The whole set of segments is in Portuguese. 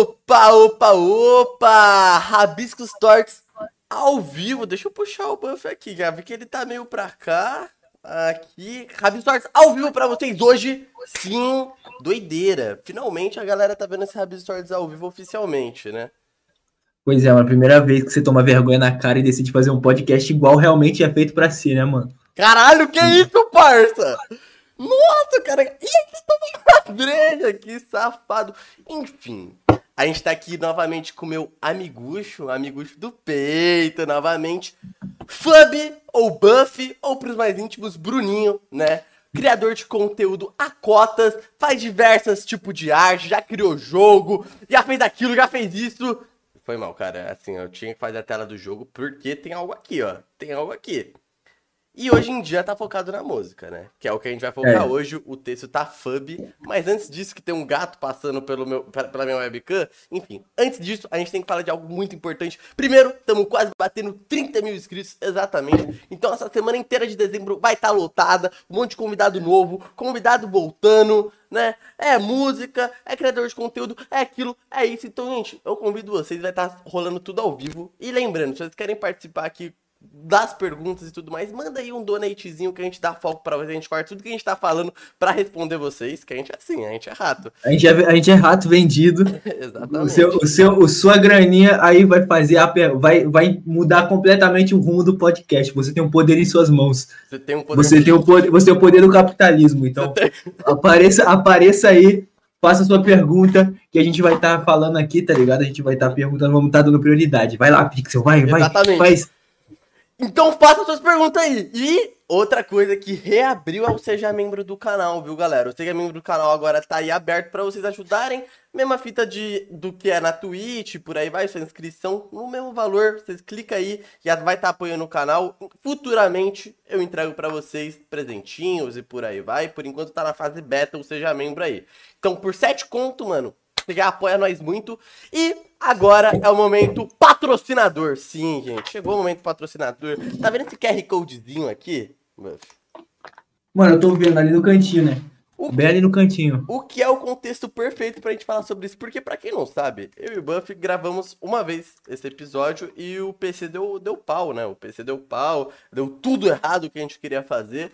Opa, opa, opa! Rabiscos Torques ao vivo. Deixa eu puxar o buff aqui, já vi que ele tá meio pra cá. Aqui, Rabiscos Torques ao vivo pra vocês hoje. Sim, doideira. Finalmente a galera tá vendo esse Rabiscos Torques ao vivo oficialmente, né? Pois é, é a primeira vez que você toma vergonha na cara e decide fazer um podcast igual realmente é feito pra si, né, mano? Caralho, que isso, parça? Nossa, cara, e aí, na breja, que safado. Enfim, a gente tá aqui novamente com o meu amigucho, amigucho do peito, novamente. Fub, ou Buff, ou pros mais íntimos, Bruninho, né? Criador de conteúdo a cotas, faz diversos tipos de arte, já criou jogo, já fez aquilo, já fez isso. Foi mal, cara. Assim, eu tinha que fazer a tela do jogo porque tem algo aqui, ó. Tem algo aqui. E hoje em dia tá focado na música, né? Que é o que a gente vai focar é. hoje. O texto tá fub. Mas antes disso, que tem um gato passando pelo meu, pela minha webcam. Enfim, antes disso, a gente tem que falar de algo muito importante. Primeiro, estamos quase batendo 30 mil inscritos, exatamente. Então, essa semana inteira de dezembro vai estar tá lotada. Um monte de convidado novo, convidado voltando, né? É música, é criador de conteúdo, é aquilo, é isso. Então, gente, eu convido vocês, vai estar tá rolando tudo ao vivo. E lembrando, se vocês querem participar aqui das perguntas e tudo mais, manda aí um donatezinho que a gente dá foco pra vocês, a gente corta tudo que a gente tá falando pra responder vocês, que a gente é assim, a gente é rato. A gente é, a gente é rato vendido. Exatamente. O seu, o seu, o sua graninha aí vai fazer a, vai, vai mudar completamente o rumo do podcast. Você tem um poder em suas mãos. Você tem um poder. Você tem o poder, você tem o poder do capitalismo. Então, apareça, apareça aí faça sua pergunta que a gente vai estar tá falando aqui, tá ligado? A gente vai estar tá perguntando, vamos estar tá dando prioridade. Vai lá, Pixel, vai, Exatamente. vai. Faz, então faça suas perguntas aí. E outra coisa que reabriu é o Seja Membro do canal, viu, galera? O Seja Membro do canal agora tá aí aberto para vocês ajudarem. Mesma fita de, do que é na Twitch, por aí vai, sua inscrição no mesmo valor. Vocês clicam aí, já vai estar tá apoiando o canal. Futuramente eu entrego para vocês presentinhos e por aí vai. Por enquanto tá na fase beta o Seja Membro aí. Então por 7 conto, mano, você já apoia nós muito. E agora é o momento patrocinador. Sim, gente. Chegou o momento patrocinador. Tá vendo esse QR Codezinho aqui? Mano, eu tô vendo ali no cantinho, né? O Bem ali no cantinho. O que é o contexto perfeito pra gente falar sobre isso? Porque, pra quem não sabe, eu e o Buff gravamos uma vez esse episódio e o PC deu, deu pau, né? O PC deu pau, deu tudo errado que a gente queria fazer.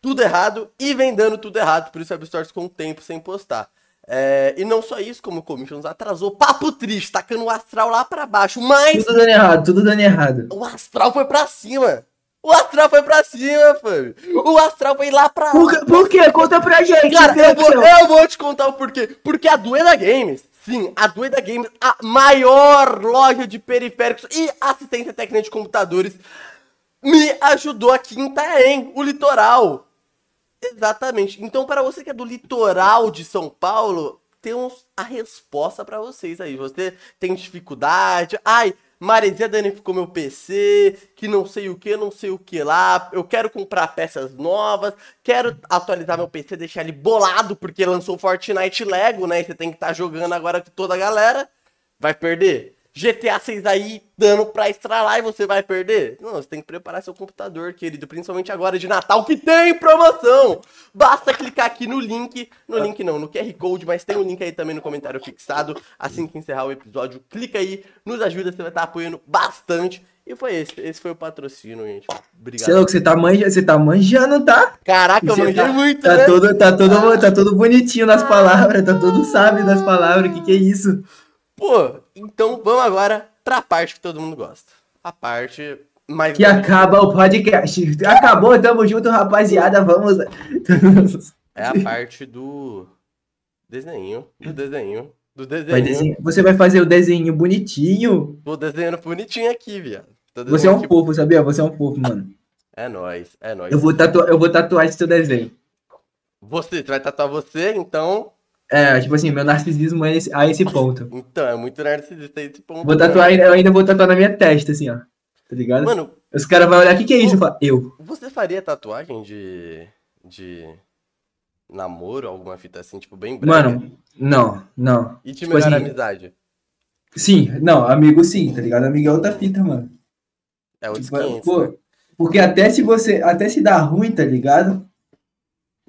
Tudo errado e vem dando tudo errado. Por isso a Abstore ficou um tempo sem postar. É, e não só isso, como o Commissions atrasou. Papo triste, tacando o astral lá pra baixo. Mas. Tudo dando errado, tudo dando errado. O astral foi pra cima. O astral foi pra cima, Fábio. O astral foi lá pra. Por, por quê? Conta pra gente. Cara, eu vou, eu vou, te contar o porquê. Porque a Dueda Games, sim, a Dueda Games, a maior loja de periféricos e assistência técnica de computadores, me ajudou aqui em Itaém, o litoral. Exatamente. Então, para você que é do litoral de São Paulo, temos a resposta para vocês aí. Você tem dificuldade? Ai, Maresia danificou meu PC, que não sei o que, não sei o que lá. Eu quero comprar peças novas, quero atualizar meu PC, deixar ele bolado, porque lançou Fortnite Lego, né? E você tem que estar tá jogando agora com toda a galera. Vai perder? GTA 6 aí dando pra estralar e você vai perder? Não, você tem que preparar seu computador, querido. Principalmente agora de Natal, que tem promoção! Basta clicar aqui no link. No link não, no QR Code, mas tem um link aí também no comentário fixado. Assim que encerrar o episódio, clica aí, nos ajuda, você vai estar apoiando bastante. E foi esse, esse foi o patrocínio, gente. Obrigado. Sei lá, você tá, manja, você tá manjando, tá? Caraca, eu manjei tá, muito, tá né? Todo, tá, todo, tá todo bonitinho nas palavras, tá todo sábio nas palavras, que que é isso? Pô, então vamos agora pra parte que todo mundo gosta. A parte mais. Que acaba o podcast. Acabou, tamo junto, rapaziada. Vamos. é a parte do desenho. Do desenho. Do desenho. Você vai fazer o desenho bonitinho? Tô desenhando bonitinho aqui, viado. Você é um aqui... fofo, sabia? Você é um fofo, mano. É nóis, é nóis. Eu vou, tatuar, eu vou tatuar esse seu desenho. Você, você vai tatuar você, então é, tipo assim, meu narcisismo é esse, a esse ponto. Então, é muito narcisista esse ponto. Vou tatuar, eu ainda vou tatuar na minha testa, assim, ó. Tá ligado? Mano. Os caras vão olhar, o que, que é isso? Eu. Você faria tatuagem de. de. namoro, alguma fita assim, tipo, bem breve? Mano, não, não. E de tipo melhor assim, amizade? Sim, não, amigo sim, tá ligado? Amigo é outra fita, mano. É outro tipo, pô, né? Porque até se você. Até se dá ruim, tá ligado?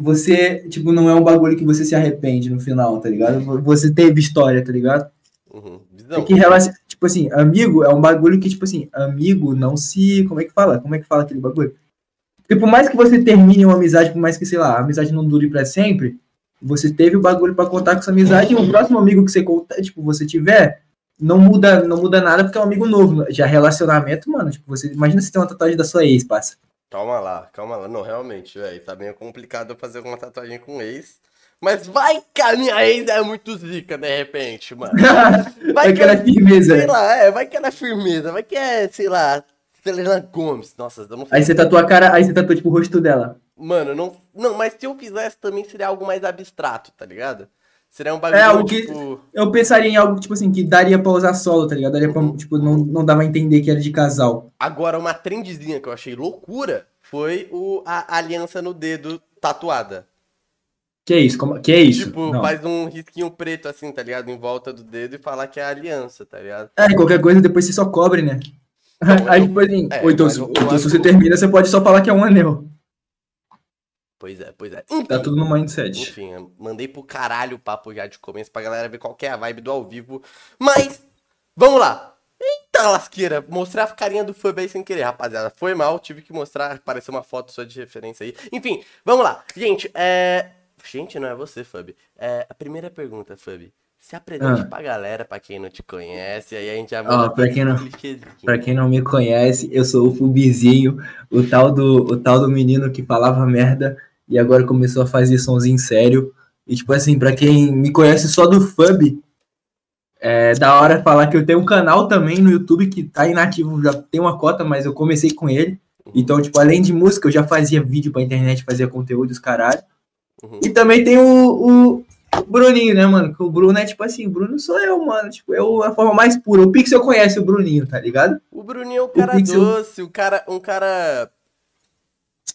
Você, tipo, não é um bagulho que você se arrepende no final, tá ligado? Você teve história, tá ligado? Uhum. É que relaciona, tipo assim, amigo é um bagulho que, tipo assim, amigo não se. Como é que fala? Como é que fala aquele bagulho? Porque por mais que você termine uma amizade, por mais que, sei lá, a amizade não dure para sempre, você teve o bagulho para contar com essa amizade e o próximo amigo que você conta, tipo, você tiver, não muda, não muda nada porque é um amigo novo. Já relacionamento, mano, tipo, você imagina se tem uma tatuagem da sua ex, passa. Calma lá, calma lá. Não, realmente, velho, tá meio complicado eu fazer uma tatuagem com ex. Mas vai que a minha ex é muito zica, de repente, mano. Vai, vai que, que ela é firmeza. Sei lá, é, vai que ela é firmeza. Vai que é, sei lá, Selena Gomes. Nossa, não Aí você tatua a cara, aí você tatua, tipo, o rosto dela. Mano, não. Não, mas se eu fizesse também seria algo mais abstrato, tá ligado? Seria um bagulho. É, algo que. Tipo... Eu pensaria em algo, tipo assim, que daria pra usar solo, tá ligado? Daria pra, uhum. tipo, não, não dava a entender que era de casal. Agora, uma trendzinha que eu achei loucura foi o, a aliança no dedo tatuada. Que é isso? Como, que é isso? Tipo, não. faz um risquinho preto assim, tá ligado? Em volta do dedo e falar que é aliança, tá ligado? É, qualquer coisa depois você só cobre, né? Aí depois, assim, é, ou então, se, então se você termina, você pode só falar que é um anel. Pois é, pois é. Enfim, tá tudo no mindset. Enfim, mandei pro caralho o papo já de começo pra galera ver qual é a vibe do ao vivo. Mas, vamos lá. Eita lasqueira, mostrar a carinha do fub aí sem querer, rapaziada. Foi mal, tive que mostrar, apareceu uma foto só de referência aí. Enfim, vamos lá. Gente, é... Gente, não é você, Fub. É, a primeira pergunta, Fub. Se apresente ah. pra galera, pra quem não te conhece, aí a gente já manda oh, pra, quem não, pra quem não me conhece, eu sou o Fubizinho, o tal, do, o tal do menino que falava merda e agora começou a fazer sonzinho sério. E tipo assim, pra quem me conhece só do Fub, é da hora falar que eu tenho um canal também no YouTube que tá inativo, já tem uma cota, mas eu comecei com ele. Então, tipo, além de música, eu já fazia vídeo pra internet, fazia conteúdo, os caralho. Uhum. E também tem o, o Bruninho, né, mano? Que o Bruno é tipo assim, o Bruno sou eu, mano. Tipo, eu a forma mais pura. O Pixel conhece o Bruninho, tá ligado? O Bruninho é um cara Pixel... doce, o cara, um cara.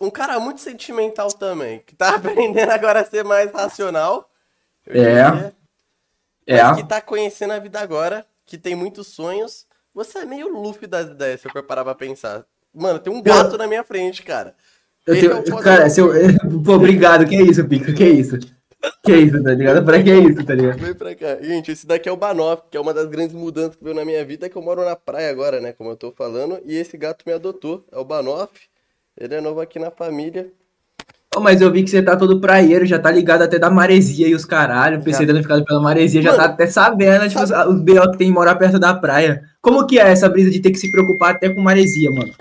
Um cara muito sentimental também, que tá aprendendo agora a ser mais racional. É. É. que tá conhecendo a vida agora, que tem muitos sonhos. Você é meio Luffy das ideias, se eu for parar pra pensar. Mano, tem um gato eu... na minha frente, cara. Eu tenho... é cara, se eu... Pô, obrigado. Que é isso, Pico? Que é isso? Que é isso, tá ligado? Pra que é isso, tá ligado? Vem pra cá. Gente, esse daqui é o Banoff, que é uma das grandes mudanças que veio na minha vida, é que eu moro na praia agora, né? Como eu tô falando. E esse gato me adotou. É o Banoff. Ele é novo aqui na família. Oh, mas eu vi que você tá todo praieiro, já tá ligado até da maresia e os caralho. O PC danificado pela maresia, Mano, já tá até sabendo, tipo, sabe... os B.O. que tem morar perto da praia. Como que é essa brisa de ter que se preocupar até com maresia, mano?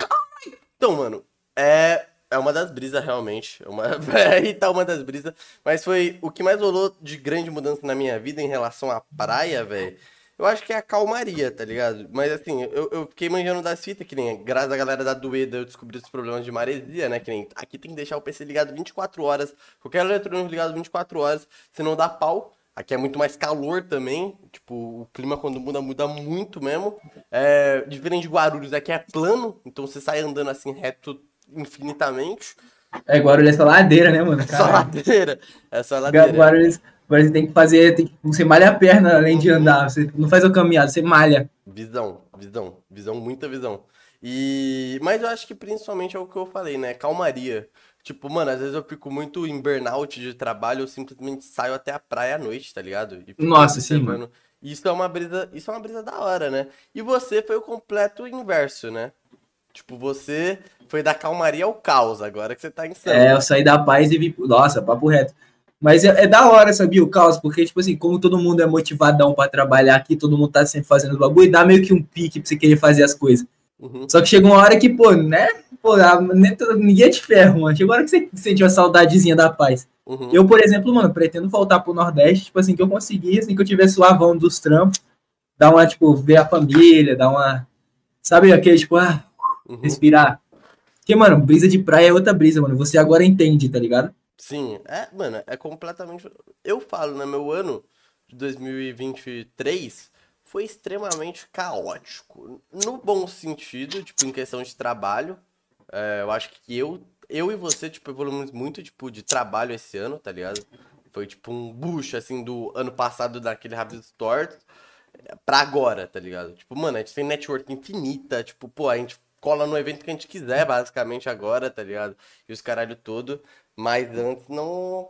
Então, mano, é é uma das brisas, realmente. É uma... Aí tá uma das brisas. Mas foi o que mais rolou de grande mudança na minha vida em relação à praia, velho. Eu acho que é a calmaria, tá ligado? Mas assim, eu, eu fiquei manjando das fitas, que nem graças à galera da Dueda eu descobri os problemas de maresia, né? Que nem aqui tem que deixar o PC ligado 24 horas, qualquer eletrônico ligado 24 horas, senão dá pau. Aqui é muito mais calor também. Tipo, o clima quando muda, muda muito mesmo. É, diferente de Guarulhos, aqui é plano, então você sai andando assim reto infinitamente. É, Guarulhos é só ladeira, né, mano? Só ladeira. É só ladeira. Guarulhos, Guarulhos tem que fazer, tem que, você malha a perna além de andar. Você não faz o caminhado, você malha. Visão, visão, visão, muita visão. E mas eu acho que principalmente é o que eu falei, né? Calmaria. Tipo, mano, às vezes eu fico muito em burnout de trabalho, eu simplesmente saio até a praia à noite, tá ligado? Nossa, sim, mano. Isso é uma brisa, isso é uma brisa da hora, né? E você foi o completo inverso, né? Tipo, você foi da calmaria ao caos, agora que você tá insano. É, eu saí da paz e vim. Nossa, papo reto. Mas é, é, da hora, sabia, o caos, porque, tipo assim, como todo mundo é motivadão para trabalhar aqui, todo mundo tá sempre fazendo bagulho, dá meio que um pique pra você querer fazer as coisas. Uhum. Só que chega uma hora que, pô, né? Pô, ninguém é de ferro, mano. Chega uma hora que você sente uma saudadezinha da paz. Uhum. Eu, por exemplo, mano, pretendo voltar pro Nordeste, tipo assim, que eu conseguir, assim, que eu tiver suavão dos trampos, dar uma, tipo, ver a família, dar uma. Sabe aquele, tipo, ah, uhum. respirar. Porque, mano, brisa de praia é outra brisa, mano. Você agora entende, tá ligado? Sim, é, mano, é completamente. Eu falo, né? Meu ano de 2023 foi extremamente caótico. No bom sentido, tipo, em questão de trabalho. É, eu acho que eu, eu e você, tipo, evoluímos muito, tipo, de trabalho esse ano, tá ligado? Foi, tipo, um bucho, assim, do ano passado daquele Rabbit Store pra agora, tá ligado? Tipo, mano, a gente tem network infinita, tipo, pô, a gente cola no evento que a gente quiser, basicamente, agora, tá ligado? E os caralho todo. Mas antes não.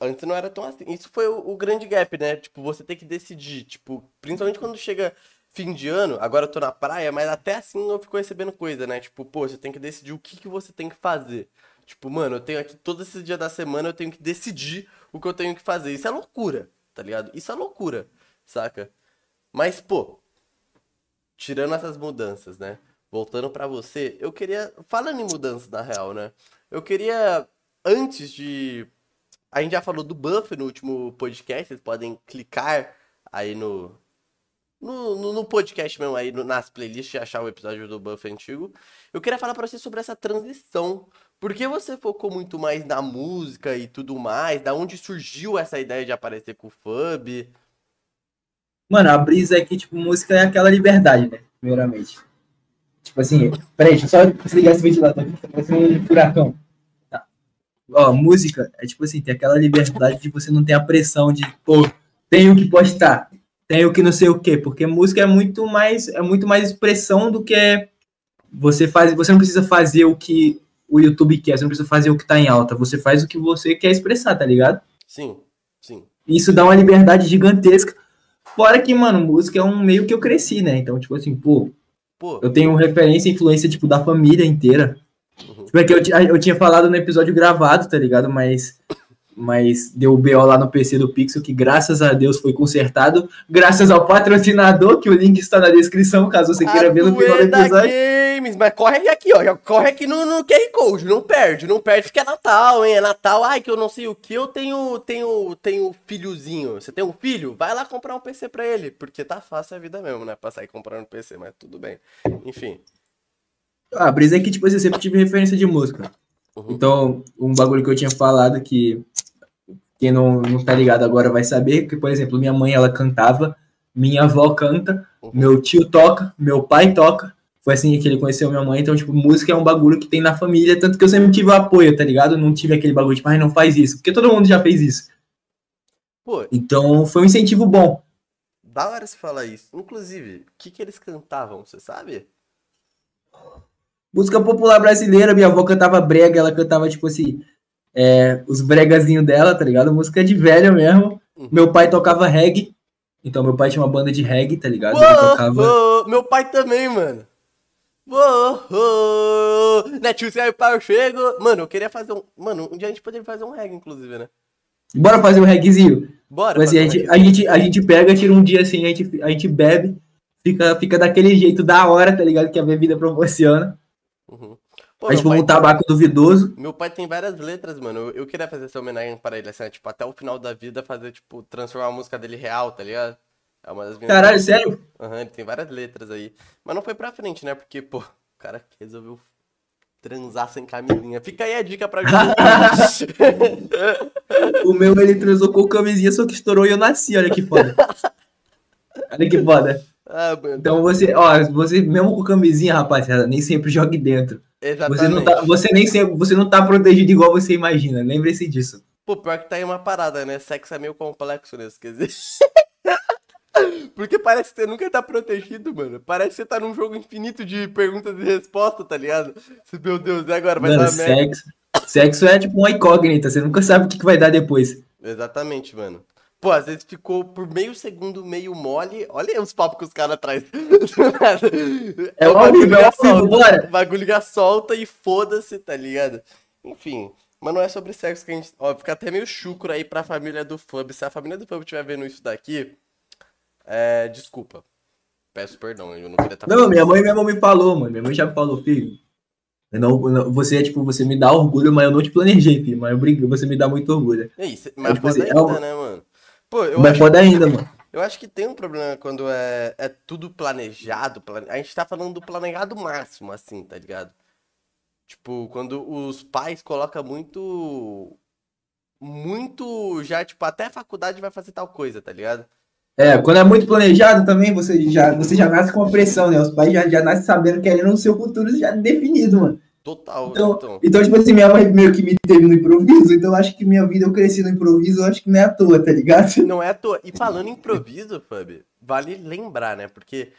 Antes não era tão assim. Isso foi o, o grande gap, né? Tipo, você tem que decidir. Tipo, principalmente quando chega fim de ano, agora eu tô na praia, mas até assim eu fico recebendo coisa, né? Tipo, pô, você tem que decidir o que, que você tem que fazer. Tipo, mano, eu tenho aqui todos esses dias da semana, eu tenho que decidir o que eu tenho que fazer. Isso é loucura, tá ligado? Isso é loucura, saca? Mas, pô, tirando essas mudanças, né? Voltando para você, eu queria. Falando em mudanças, na real, né? Eu queria, antes de. A gente já falou do buff no último podcast, vocês podem clicar aí no, no, no, no, podcast mesmo, aí no, nas playlists, achar o episódio do Buff antigo. Eu queria falar pra você sobre essa transição. Por que você focou muito mais na música e tudo mais? Da onde surgiu essa ideia de aparecer com o Fub? Mano, a brisa é que, tipo, música é aquela liberdade, né? Primeiramente. Tipo assim, peraí, deixa eu só desligar esse ventilador aqui, vai ser um furacão. Ó, música é tipo assim, tem aquela liberdade de você não ter a pressão de, pô, tenho que postar tem o que não sei o quê, porque música é muito mais é muito mais expressão do que você faz, você não precisa fazer o que o YouTube quer, você não precisa fazer o que tá em alta, você faz o que você quer expressar, tá ligado? Sim, sim. Isso dá uma liberdade gigantesca. Fora que, mano, música é um meio que eu cresci, né? Então, tipo assim, pô, pô. eu tenho referência e influência, tipo, da família inteira. Uhum. Tipo, é que eu, eu tinha falado no episódio gravado, tá ligado? Mas mas deu o BO lá no PC do Pixel, que graças a Deus foi consertado, graças ao patrocinador, que o link está na descrição, caso você queira ver no final do episódio. Games, mas corre aqui, ó, corre aqui no, no QR Code, não perde, não perde, porque é Natal, hein, é Natal, ai, que eu não sei o que, eu tenho, tenho, tenho filhozinho, você tem um filho? Vai lá comprar um PC pra ele, porque tá fácil a vida mesmo, né, pra sair comprando um PC, mas tudo bem, enfim. Ah, a brisa é que, tipo, eu sempre tive referência de música. Uhum. Então, um bagulho que eu tinha falado que quem não, não tá ligado agora vai saber que, por exemplo, minha mãe ela cantava, minha avó canta, uhum. meu tio toca, meu pai toca. Foi assim que ele conheceu minha mãe. Então, tipo, música é um bagulho que tem na família, tanto que eu sempre tive o apoio, tá ligado? Não tive aquele bagulho, tipo, ai, não faz isso, porque todo mundo já fez isso. Pô. Então, foi um incentivo bom. Da hora se falar isso. Inclusive, o que, que eles cantavam, você sabe? Música popular brasileira, minha avó cantava brega, ela cantava, tipo assim, é, os bregazinhos dela, tá ligado? Música de velha mesmo. Uhum. Meu pai tocava reggae, então meu pai tinha uma banda de reggae, tá ligado? Ele tocava... meu pai também, mano. Uou, Netinho, aí pai, eu chego. Mano, eu queria fazer um. Mano, um dia a gente poderia fazer um reggae, inclusive, né? Bora fazer um reggaezinho? Bora. Assim, a, gente, um a, gente, a gente pega, tira um dia assim, a gente, a gente bebe, fica, fica daquele jeito da hora, tá ligado? Que a bebida proporciona. Uhum. Pô, a gente um tabaco tem... duvidoso. Meu pai tem várias letras, mano. Eu, eu, queria fazer essa homenagem para ele, assim, tipo, até o final da vida fazer, tipo, transformar a música dele real, tá ligado? É uma das minhas Caralho, sério? Aham, uhum, ele tem várias letras aí. Mas não foi pra frente, né? Porque, pô, o cara resolveu transar sem camisinha. Fica aí a dica pra O meu, ele transou com camisinha, só que estourou e eu nasci, olha que foda. Olha que foda. Ah, então você, ó, você mesmo com camisinha, rapaziada, nem sempre jogue dentro. Exatamente. Você não tá, você nem sempre, você não tá protegido igual você imagina. Lembre-se disso. Pô, pior que tá aí uma parada, né? Sexo é meio complexo nesse quesito. Porque parece que você nunca tá protegido, mano. Parece que você tá num jogo infinito de perguntas e respostas, tá ligado? Meu Deus, e agora? Vai mano, dar sexo, merda. Sexo é tipo uma incógnita, você nunca sabe o que vai dar depois. Exatamente, mano. Pô, às vezes ficou por meio segundo meio mole. Olha os papos que os caras trazem. é o bagulho é solta, bora. Bagulho solta e foda-se, tá ligado? Enfim. Mas não é sobre sexo que a gente. Ó, fica até meio chucro aí pra família do Fub. Se a família do Fub estiver vendo isso daqui, é. Desculpa. Peço perdão, eu não queria estar. Tá não, minha mãe mesmo me falou, mano. Minha mãe já me falou, filho. Não, não, você é tipo, você me dá orgulho, mas eu não te planejei, filho. Mas eu, você me dá muito orgulho. É isso, mas é, tipo, assim, ainda, é, né, mano? Pô, eu Mas foda ainda, mano. Eu acho que tem um problema quando é, é tudo planejado. Plane... A gente tá falando do planejado máximo, assim, tá ligado? Tipo, quando os pais colocam muito. Muito já, tipo, até a faculdade vai fazer tal coisa, tá ligado? É, quando é muito planejado também, você já, você já nasce com a pressão, né? Os pais já, já nascem sabendo que querendo o seu futuro já definido, mano. Total, então, então. Então, tipo assim, minha mãe meio que me teve no improviso, então eu acho que minha vida eu cresci no improviso, eu acho que não é à toa, tá ligado? Não é à toa. E falando em improviso, Fab, vale lembrar, né? Porque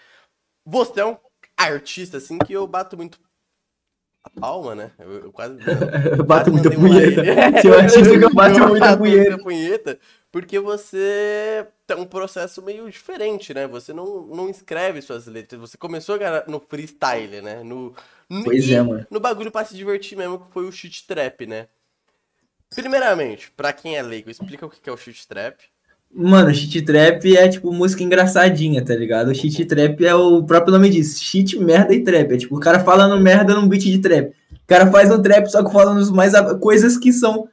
você é um. artista, assim, que eu bato muito a palma, né? Eu, eu quase. Eu, bato muita punheta. Se eu artista que eu bato muita punheta. punheta. Porque você tem um processo meio diferente, né? Você não, não escreve suas letras. Você começou no freestyle, né? No, no pois é, mano. No bagulho pra se divertir mesmo, que foi o shit trap, né? Primeiramente, pra quem é leigo, explica o que é o shit trap. Mano, shit trap é tipo música engraçadinha, tá ligado? O shit trap é o próprio nome disso, shit, merda e trap. É tipo o cara falando merda num beat de trap. O cara faz um trap só que falando mais coisas que são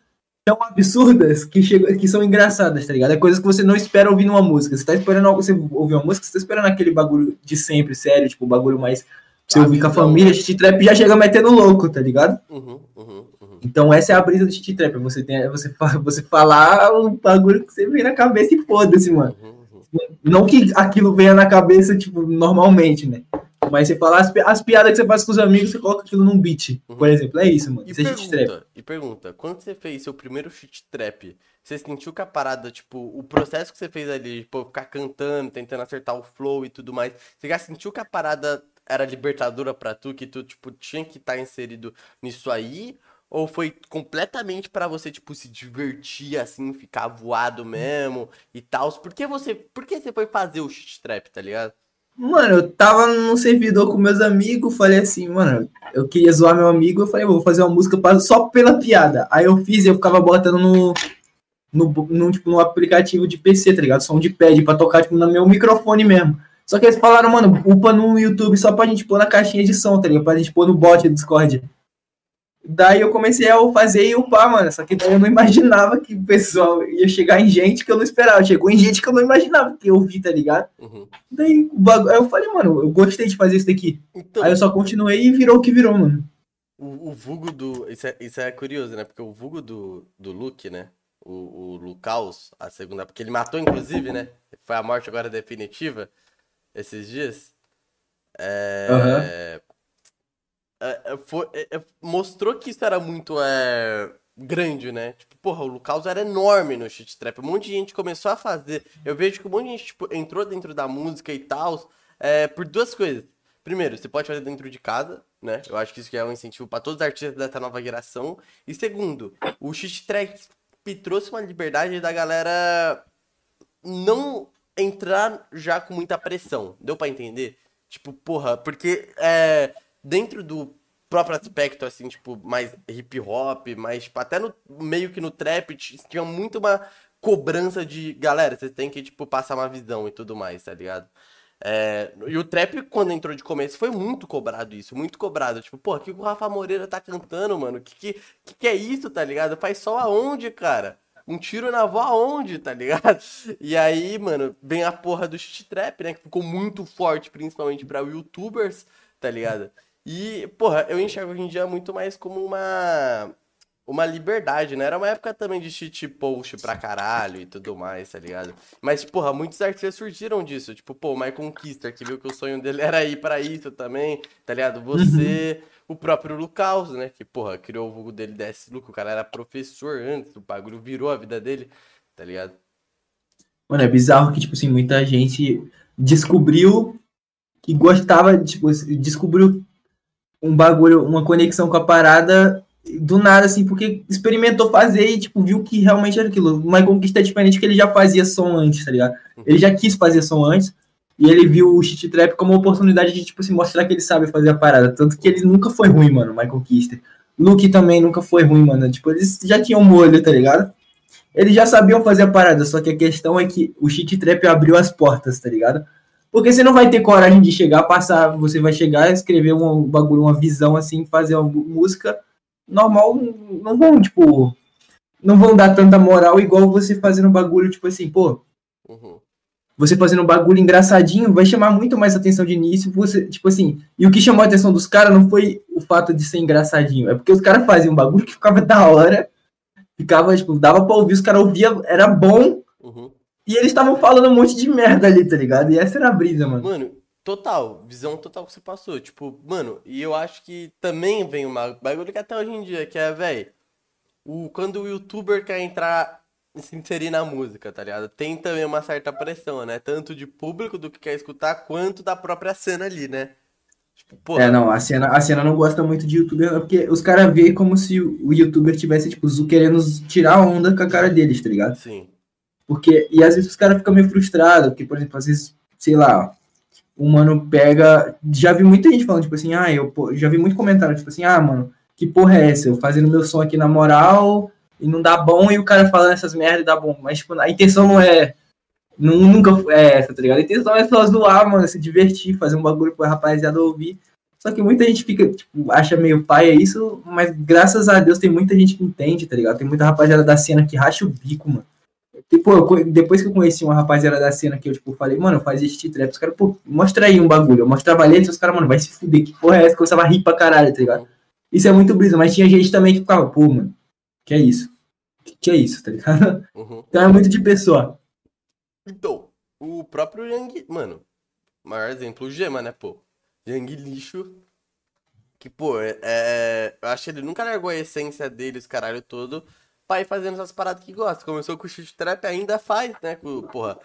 tão absurdas que, chegam, que são engraçadas, tá ligado? É coisas que você não espera ouvir numa música. Você tá esperando você ouvir uma música, você tá esperando aquele bagulho de sempre, sério, tipo, o bagulho mais. Você ah, ouvir com a família, shit trap já chega metendo louco, tá ligado? Uhum, uhum, uhum. Então essa é a brisa do shit trap. Você, tem, você, você falar um bagulho que você vem na cabeça e foda-se, mano. Uhum, uhum. Não que aquilo venha na cabeça, tipo, normalmente, né? Mas você fala as, as, piadas que você faz com os amigos, você coloca aquilo num beat, uhum. por exemplo. É isso, mano. E, isso é pergunta, e pergunta, quando você fez seu primeiro shit trap, você sentiu que a parada, tipo, o processo que você fez ali, tipo, ficar cantando, tentando acertar o flow e tudo mais, você já sentiu que a parada era libertadora para tu, que tu, tipo, tinha que estar tá inserido nisso aí? Ou foi completamente para você, tipo, se divertir, assim, ficar voado mesmo e tal? Por que você, por que você foi fazer o shit trap, tá ligado? Mano, eu tava no servidor com meus amigos, falei assim, mano, eu queria zoar meu amigo, eu falei, vou fazer uma música pra, só pela piada. Aí eu fiz e eu ficava botando no, no, no, tipo, no aplicativo de PC, tá ligado? Som de pad pra tocar, tipo, no meu microfone mesmo. Só que eles falaram, mano, upa no YouTube só pra gente pôr na caixinha de som, tá ligado? Pra gente pôr no bot do Discord. Daí eu comecei a fazer e upar, mano. Só que daí eu não imaginava que o pessoal ia chegar em gente que eu não esperava. Chegou em gente que eu não imaginava que eu vi, tá ligado? Uhum. Daí aí eu falei, mano, eu gostei de fazer isso daqui. Então, aí eu só continuei e virou o que virou, mano. O, o vulgo do. Isso é, isso é curioso, né? Porque o vulgo do, do Luke, né? O, o Lucaus, a segunda. Porque ele matou, inclusive, né? Foi a morte agora definitiva esses dias. É. Uhum é, foi, é, é, mostrou que isso era muito é, grande, né? Tipo, porra, o Lucas era enorme no shit trap. Um monte de gente começou a fazer. Eu vejo que um monte de gente tipo, entrou dentro da música e tal por duas coisas. Primeiro, você pode fazer dentro de casa, né? Eu acho que isso é um incentivo para todos os artistas dessa nova geração. E segundo, o shit trap trouxe uma liberdade da galera não entrar já com muita pressão. Deu para entender? Tipo, porra, porque é, dentro do próprio aspecto, assim, tipo, mais hip hop, mais, tipo, até no meio que no trap, tinha muito uma cobrança de, galera, vocês têm que, tipo, passar uma visão e tudo mais, tá ligado? É, e o trap, quando entrou de começo, foi muito cobrado isso, muito cobrado. Tipo, pô, o que o Rafa Moreira tá cantando, mano? Que, que, que é isso, tá ligado? Faz só aonde, cara? Um tiro na avó aonde, tá ligado? E aí, mano, vem a porra do shit trap, né? Que ficou muito forte, principalmente para youtubers, tá ligado? E, porra, eu enxergo hoje em dia muito mais como uma uma liberdade, né? Era uma época também de cheat post pra caralho e tudo mais, tá ligado? Mas, porra, muitos artistas surgiram disso. Tipo, pô, o Michael Kister, que viu que o sonho dele era ir para isso também, tá ligado? Você, uhum. O próprio Lucas, né? Que, porra, criou o vulgo dele DS Luke, o cara era professor antes, o bagulho virou a vida dele, tá ligado? Mano, é bizarro que, tipo assim, muita gente descobriu que gostava, tipo, descobriu um bagulho, uma conexão com a parada do nada, assim, porque experimentou fazer e, tipo, viu que realmente era aquilo. Michael Conquista diferente que ele já fazia som antes, tá ligado? Ele já quis fazer som antes e ele viu o Shit Trap como uma oportunidade de, tipo, se mostrar que ele sabe fazer a parada. Tanto que ele nunca foi ruim, mano, Michael Kister. Luke também nunca foi ruim, mano. Tipo, eles já tinham molho, tá ligado? Eles já sabiam fazer a parada, só que a questão é que o Shit Trap abriu as portas, tá ligado? Porque você não vai ter coragem de chegar, passar, você vai chegar, escrever um bagulho, uma visão assim, fazer uma música normal, não vão, tipo, não vão dar tanta moral igual você fazendo um bagulho, tipo assim, pô. Uhum. Você fazendo um bagulho engraçadinho vai chamar muito mais atenção de início. Você, tipo assim, e o que chamou a atenção dos caras não foi o fato de ser engraçadinho, é porque os caras faziam um bagulho que ficava da hora, ficava, tipo, dava pra ouvir, os caras ouviam, era bom. Uhum. E eles estavam falando um monte de merda ali, tá ligado? E essa era a brisa, mano. Mano, total, visão total que você passou. Tipo, mano, e eu acho que também vem uma bagulho que até hoje em dia, que é, velho, o, quando o youtuber quer entrar se inserir na música, tá ligado? Tem também uma certa pressão, né? Tanto de público do que quer escutar, quanto da própria cena ali, né? Tipo, é, não, a cena, a cena não gosta muito de youtuber, porque os caras veem como se o youtuber tivesse, tipo, querendo tirar onda com a cara deles, tá ligado? Sim. Porque, e às vezes os caras ficam meio frustrados, porque, por exemplo, às vezes, sei lá, o mano pega. Já vi muita gente falando, tipo assim, ah, eu já vi muito comentário, tipo assim, ah, mano, que porra é essa? Eu fazendo meu som aqui na moral e não dá bom, e o cara falando essas merdas dá bom. Mas, tipo, a intenção não é. Nunca é essa, tá ligado? A intenção é só zoar, mano, se divertir, fazer um bagulho pro rapaziada ouvir. Só que muita gente fica, tipo, acha meio pai é isso, mas graças a Deus tem muita gente que entende, tá ligado? Tem muita rapaziada da cena que racha o bico, mano. Tipo, eu, depois que eu conheci uma rapaziada da cena que eu, tipo, falei, mano, fazia este trap, os caras, pô, mostra aí um bagulho. Eu mostrava letra, os caras, mano, vai se fuder, que porra é essa? Começava a rir pra caralho, tá ligado? Isso é muito brisa, mas tinha gente também que ficava, pô, mano, que é isso? Que, é isso, tá ligado? Uhum. Então é muito de pessoa. Então, o próprio Yang, mano, maior exemplo, o Gema, né, pô? Yang Lixo. Que, pô, é, é, eu acho que ele nunca largou a essência dele, os caralho todo, pra ir fazendo essas paradas que gosta. Começou com o chute trap, ainda faz, né? Com, porra,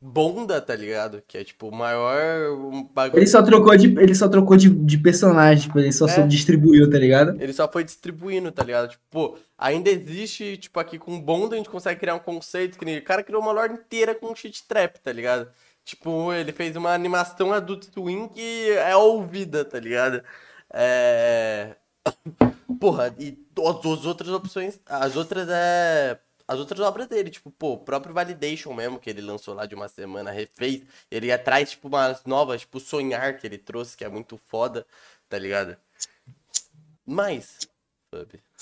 Bonda, tá ligado? Que é tipo o maior bagulho. Ele só trocou de, ele só trocou de, de personagem, tipo, ele só, é. só distribuiu, tá ligado? Ele só foi distribuindo, tá ligado? Tipo, pô, ainda existe, tipo, aqui com Bonda a gente consegue criar um conceito que nem o cara criou uma lore inteira com shit trap, tá ligado? Tipo, ele fez uma animação Adult Swim que é ouvida, tá ligado? É. Porra, e as, as outras opções. As outras é. As outras obras dele, tipo, pô, o próprio Validation mesmo, que ele lançou lá de uma semana, refez. Ele atrás, tipo, umas novas, tipo, Sonhar que ele trouxe, que é muito foda, tá ligado? Mas,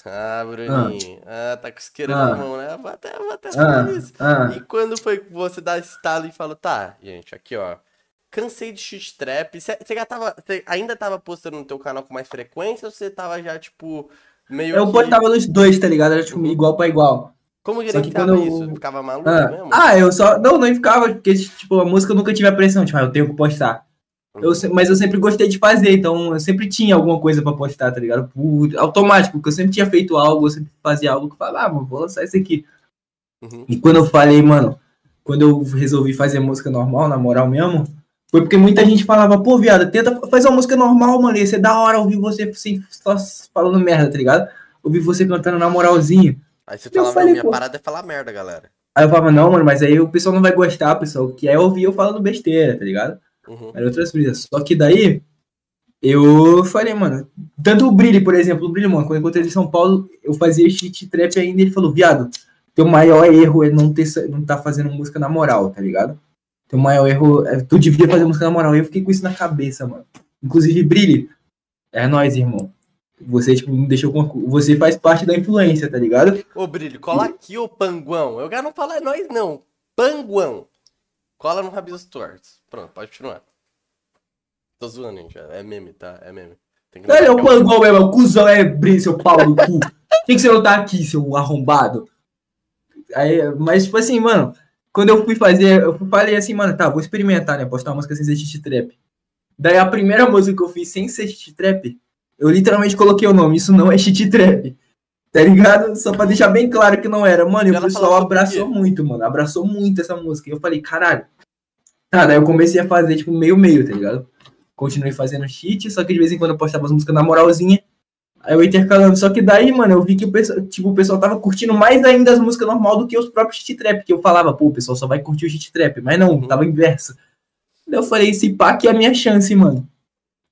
ah, Bruninho. Ah, ah tá com ah, na mão, né? Vou até, vou até ah, isso. Ah. E quando foi que você dá estalo e falou, tá, gente, aqui, ó. Cansei de shit trap. Você já tava. ainda tava postando no teu canal com mais frequência ou você tava já, tipo, meio. Eu que... postava nos dois, tá ligado? Era tipo igual pra igual. Como que ele ficava eu... isso? Ficava maluco ah. mesmo? Ah, eu só. Não, não ficava, porque, tipo, a música nunca tive a pressão, tipo, ah, eu tenho que postar. Eu, mas eu sempre gostei de fazer, então eu sempre tinha alguma coisa para postar, tá ligado? Por, automático, porque eu sempre tinha feito algo, eu sempre fazia algo que eu falava, ah, mano, vou lançar isso aqui. Uhum. E quando eu falei, mano, quando eu resolvi fazer música normal, na moral mesmo, foi porque muita gente falava, pô, viado, tenta fazer uma música normal, mano, ia ser da hora ouvir você assim, só falando merda, tá ligado? Ouvir você cantando na moralzinho. Aí você falava, falei, minha pô. parada é falar merda, galera. Aí eu falava, não, mano, mas aí o pessoal não vai gostar, pessoal, que é ouvir eu falando besteira, tá ligado? Uhum. Era outras brisas. Só que daí, eu falei, mano, tanto o Brilho, por exemplo, o Brilho, mano, quando eu encontrei ele em São Paulo, eu fazia shit trap ainda, ele falou, viado, teu maior erro é não ter não tá fazendo música na moral, tá ligado? Teu maior erro é tu devia fazer música na moral. Eu fiquei com isso na cabeça, mano. Inclusive, Brilho, é nós, irmão. Você, tipo, me deixou com. Você faz parte da influência, tá ligado? Ô, Brilho, cola aqui, ô Panguão. Eu quero não falar é nós, não. Panguão. Cola no Rabisco Torts. Pronto, pode continuar. Tô zoando, gente. É meme, tá? É meme. Ele é o Panguão mesmo, é o cuzão, é Brilho, seu pau no cu. Por que, que você não tá aqui, seu arrombado? Aí, mas, tipo assim, mano, quando eu fui fazer, eu falei assim, mano, tá, vou experimentar, né? Postar uma música sem ser trap. Daí a primeira música que eu fiz sem ser trap eu literalmente coloquei o nome, isso não é shit trap. Tá ligado? Só pra deixar bem claro que não era. Mano, e o pessoal abraçou muito, mano. Abraçou muito essa música. E eu falei, caralho. Tá, daí eu comecei a fazer, tipo, meio-meio, tá ligado? Continuei fazendo shit, só que de vez em quando eu postava as músicas na moralzinha. Aí eu intercalando. Só que daí, mano, eu vi que o pessoal, tipo, o pessoal tava curtindo mais ainda as músicas normal do que os próprios shit trap. Que eu falava, pô, o pessoal só vai curtir o shit trap. Mas não, uhum. tava inverso. Daí eu falei, esse pá que é a minha chance, mano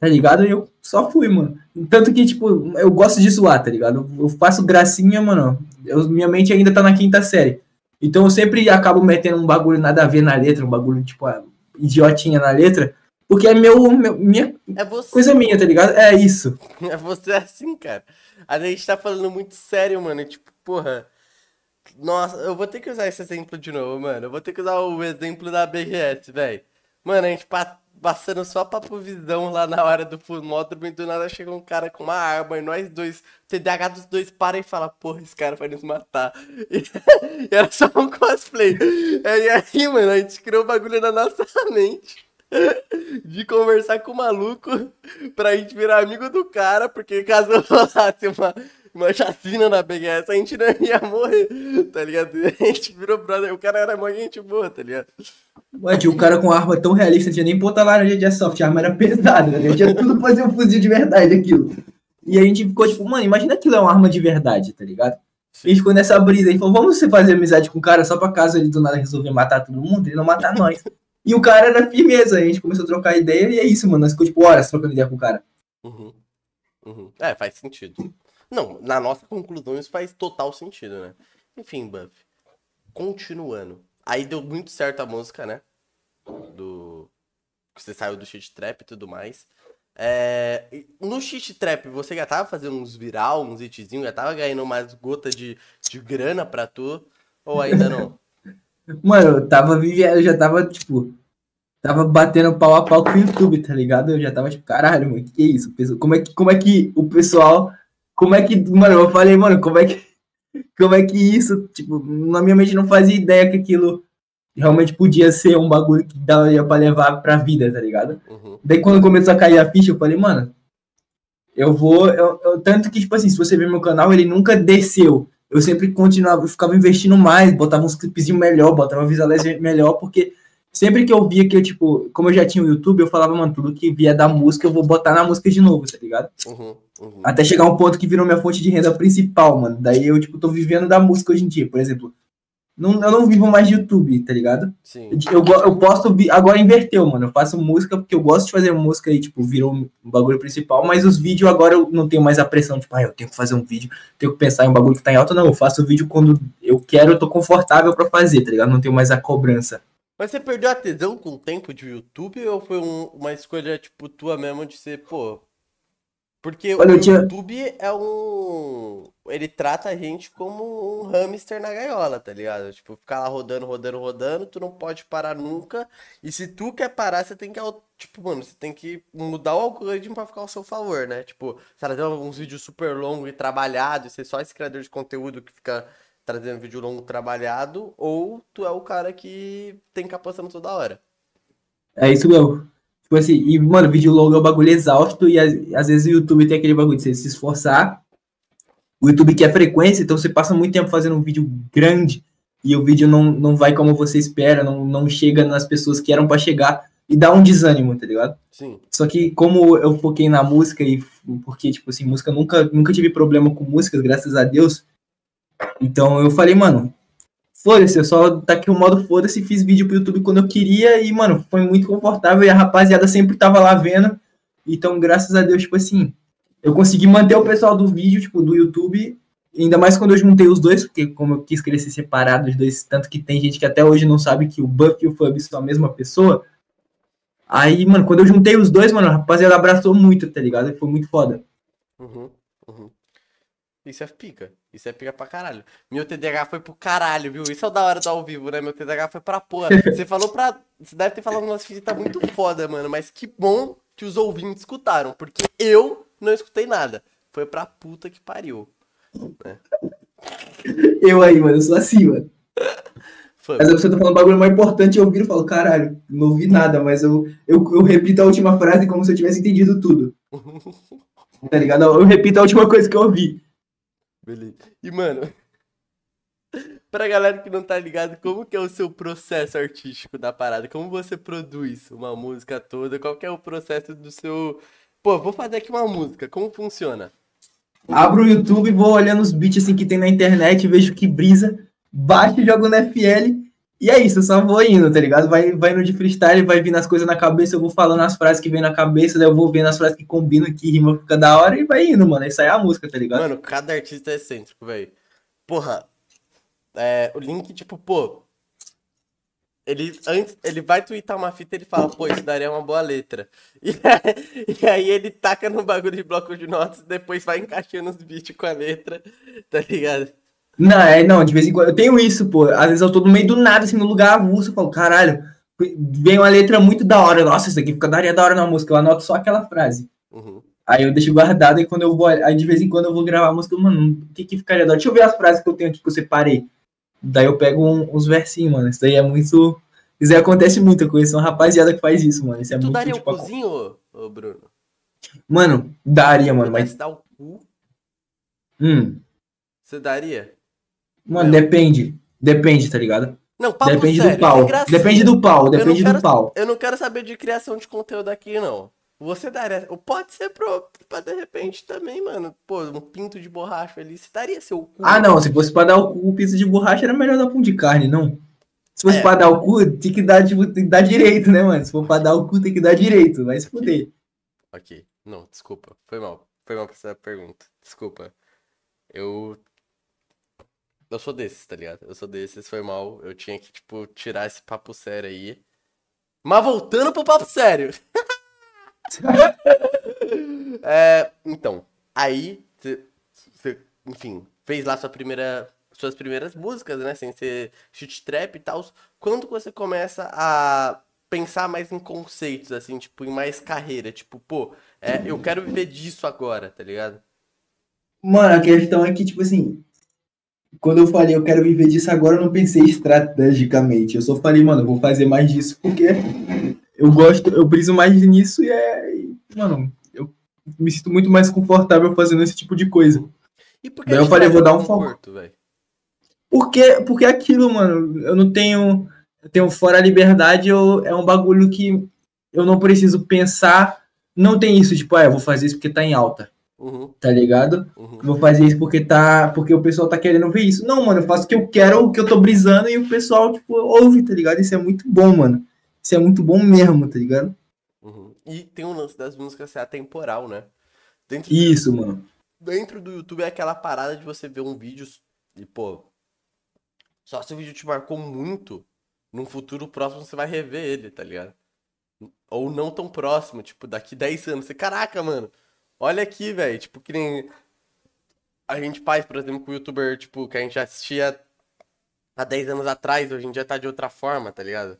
tá ligado? E eu só fui, mano. Tanto que, tipo, eu gosto de zoar, tá ligado? Eu faço gracinha, mano. Eu, minha mente ainda tá na quinta série. Então eu sempre acabo metendo um bagulho nada a ver na letra, um bagulho, tipo, idiotinha na letra. Porque é meu, meu minha é coisa minha, tá ligado? É isso. É você assim, cara. A gente tá falando muito sério, mano. Tipo, porra. Nossa, eu vou ter que usar esse exemplo de novo, mano. Eu vou ter que usar o exemplo da BRS, velho. Mano, a gente passando só papo visão lá na hora do fumódromo e do nada chega um cara com uma arma e nós dois, o TDAH dos dois para e fala, porra, esse cara vai nos matar. E, era só um cosplay. E aí, mano, a gente criou um bagulho na nossa mente de conversar com o maluco pra gente virar amigo do cara, porque caso rolasse uma, uma chacina na BGS, a gente não ia morrer, tá ligado? A gente virou brother, o cara era uma gente boa, tá ligado? Ué, tinha o cara com arma tão realista, não tinha nem ponta laranja de assalto, a arma era pesada, né? Tinha tudo pra fazer um fuzil de verdade aquilo. E a gente ficou tipo, mano, imagina aquilo é uma arma de verdade, tá ligado? E a gente ficou nessa brisa, a gente falou, vamos fazer amizade com o cara só pra caso ele do nada resolver matar todo mundo, ele não matar nós. E o cara era firmeza, a gente começou a trocar ideia e é isso, mano. Nós ficou tipo horas trocando ideia com o cara. Uhum. Uhum. É, faz sentido. Não, na nossa conclusão isso faz total sentido, né? Enfim, Buff. Continuando. Aí deu muito certo a música, né? Do. Você saiu do shit trap e tudo mais. É... No shit trap, você já tava fazendo uns viral, uns hitzinhos, já tava ganhando umas gotas de, de grana pra tu? Ou ainda não? Mano, eu tava eu já tava, tipo, tava batendo pau a pau com o YouTube, tá ligado? Eu já tava tipo, caralho, mano, que isso? Como é que, como é que o pessoal, como é que, mano, eu falei, mano, como é que, como é que isso, tipo, na minha mente não fazia ideia que aquilo realmente podia ser um bagulho que daria pra levar pra vida, tá ligado? Uhum. Daí quando começou a cair a ficha, eu falei, mano, eu vou, eu, eu, tanto que, tipo assim, se você ver meu canal, ele nunca desceu, eu sempre continuava, eu ficava investindo mais, botava uns clipezinhos melhor, botava visualização melhor, porque sempre que eu via que eu, tipo, como eu já tinha o YouTube, eu falava, mano, tudo que via da música eu vou botar na música de novo, tá ligado? Uhum, uhum. Até chegar um ponto que virou minha fonte de renda principal, mano. Daí eu, tipo, tô vivendo da música hoje em dia. Por exemplo, não, eu não vivo mais de YouTube, tá ligado? Sim. Eu, eu posto. Agora inverteu, mano. Eu faço música porque eu gosto de fazer música e, tipo, virou um bagulho principal, mas os vídeos agora eu não tenho mais a pressão, tipo, ah, eu tenho que fazer um vídeo, tenho que pensar em um bagulho que tá em alta. Não, eu faço o vídeo quando eu quero, eu tô confortável para fazer, tá ligado? Não tenho mais a cobrança. Mas você perdeu a tesão com o tempo de YouTube ou foi um, uma escolha, tipo, tua mesmo de ser, pô, porque Olha, o YouTube tinha... é um. Ele trata a gente como um hamster na gaiola, tá ligado? Tipo, ficar lá rodando, rodando, rodando, tu não pode parar nunca. E se tu quer parar, você tem que. Tipo, mano, você tem que mudar o algoritmo pra ficar ao seu favor, né? Tipo, trazer uns vídeos super longos e trabalhados, ser só esse criador de conteúdo que fica trazendo vídeo longo trabalhado, ou tu é o cara que tem que ficar postando toda hora. É isso mesmo. Tipo assim, e, mano, vídeo longo é um bagulho exausto e às, vezes o YouTube tem aquele bagulho de você se esforçar. O YouTube quer frequência, então você passa muito tempo fazendo um vídeo grande e o vídeo não, não vai como você espera, não, não chega nas pessoas que eram para chegar e dá um desânimo, tá ligado? Sim. Só que como eu foquei na música e porque, tipo assim, música nunca, nunca tive problema com músicas, graças a Deus. Então eu falei, mano, foda-se, eu só tá aqui o modo foda-se, fiz vídeo pro YouTube quando eu queria e, mano, foi muito confortável e a rapaziada sempre tava lá vendo. Então, graças a Deus, tipo assim, eu consegui manter o pessoal do vídeo, tipo, do YouTube, ainda mais quando eu juntei os dois, porque como eu quis crescer separado os dois, tanto que tem gente que até hoje não sabe que o Buff e o Fub são a mesma pessoa. Aí, mano, quando eu juntei os dois, mano, a rapaziada abraçou muito, tá ligado? Foi muito foda. Uhum, uhum. Isso é pica. Isso é pica pra caralho. Meu TDAH foi pro caralho, viu? Isso é o da hora do ao vivo, né? Meu TDAH foi pra porra. Você falou pra. Você deve ter falado umas fitas muito foda, mano. Mas que bom que os ouvintes escutaram. Porque eu não escutei nada. Foi pra puta que pariu. Né? Eu aí, mano. Eu sou assim, mano. Foi. Mas você tá falando um bagulho mais importante, eu viro e falo, caralho, não ouvi nada, mas eu, eu, eu repito a última frase como se eu tivesse entendido tudo. tá ligado? Eu repito a última coisa que eu ouvi. Beleza. E, mano, pra galera que não tá ligado, como que é o seu processo artístico da parada? Como você produz uma música toda? Qual que é o processo do seu... Pô, vou fazer aqui uma música, como funciona? Abro o YouTube, vou olhando os beats assim que tem na internet, vejo que brisa, baixo e jogo no FL e é isso, eu só vou indo, tá ligado? Vai, vai no de freestyle, vai vindo as coisas na cabeça, eu vou falando as frases que vem na cabeça, daí eu vou vendo as frases que combinam, que rima, fica da hora e vai indo, mano. Isso aí é a música, tá ligado? Mano, cada artista é excêntrico, velho. Porra, é, o Link, tipo, pô. Ele, antes, ele vai twittar uma fita ele fala, pô, isso daria uma boa letra. E aí, e aí ele taca no bagulho de bloco de notas depois vai encaixando os beats com a letra, tá ligado? Não, é, não, de vez em quando. Eu tenho isso, pô. Às vezes eu tô no meio do nada, assim, no lugar avulso, eu falo, caralho, vem uma letra muito da hora. Nossa, isso aqui fica daria da hora na música. Eu anoto só aquela frase. Uhum. Aí eu deixo guardado e quando eu vou. Aí de vez em quando eu vou gravar a música, mano, o que que ficaria da hora? Deixa eu ver as frases que eu tenho aqui que eu separei. Daí eu pego um, uns versinhos, mano. Isso daí é muito. Isso aí acontece muito, eu conheço uma rapaziada que faz isso, mano. Isso é tu muito, daria tipo, um cozinho, ô, Bruno? Mano, daria, mano, mas. dar o cu? Hum. Você daria? Mano, Meu. depende. Depende, tá ligado? Não, papo depende sério, do pau. Depende do pau, depende quero, do pau. Eu não quero saber de criação de conteúdo aqui, não. Você daria. Pode ser pro, pra de repente também, mano. Pô, um pinto de borracha ali. Você daria seu cu. Ah, não. Se fosse pra dar o cu, o pinto de borracha era melhor dar pão de carne, não? Se fosse é. pra dar o cu, tem que dar, tipo, tem que dar direito, né, mano? Se for pra dar o cu, tem que dar direito. Vai se fuder. Ok. Não, desculpa. Foi mal. Foi mal pra essa pergunta. Desculpa. Eu. Eu sou desses, tá ligado? Eu sou desses, foi mal. Eu tinha que, tipo, tirar esse papo sério aí. Mas voltando pro papo sério. é, então, aí, você, enfim, fez lá sua primeira, suas primeiras músicas, né? Sem ser shit trap e tal. Quando você começa a pensar mais em conceitos, assim, tipo, em mais carreira? Tipo, pô, é, eu quero viver disso agora, tá ligado? Mano, a questão é que, tipo assim, quando eu falei eu quero viver disso agora, eu não pensei estrategicamente. Eu só falei, mano, eu vou fazer mais disso porque eu gosto, eu briso mais nisso e é. Mano, eu me sinto muito mais confortável fazendo esse tipo de coisa. E por que Daí eu falei, eu vou dar um foco. Porque, porque é aquilo, mano, eu não tenho. Eu tenho fora a liberdade, eu, é um bagulho que eu não preciso pensar. Não tem isso, tipo, ah, eu vou fazer isso porque tá em alta. Uhum. Tá ligado? Uhum. Vou fazer isso porque tá. Porque o pessoal tá querendo ver isso. Não, mano, eu faço o que eu quero, o que eu tô brisando, e o pessoal, tipo, ouve, tá ligado? Isso é muito bom, mano. Isso é muito bom mesmo, tá ligado? Uhum. E tem um lance das músicas ser atemporal, né? Dentro Isso, do, mano. Dentro do YouTube é aquela parada de você ver um vídeo e, pô. Só se o vídeo te marcou muito, num futuro próximo você vai rever ele, tá ligado? Ou não tão próximo, tipo, daqui 10 anos. Você, caraca, mano, olha aqui, velho. Tipo, que nem. A gente faz, por exemplo, com o youtuber, tipo, que a gente assistia há 10 anos atrás, hoje em dia tá de outra forma, tá ligado?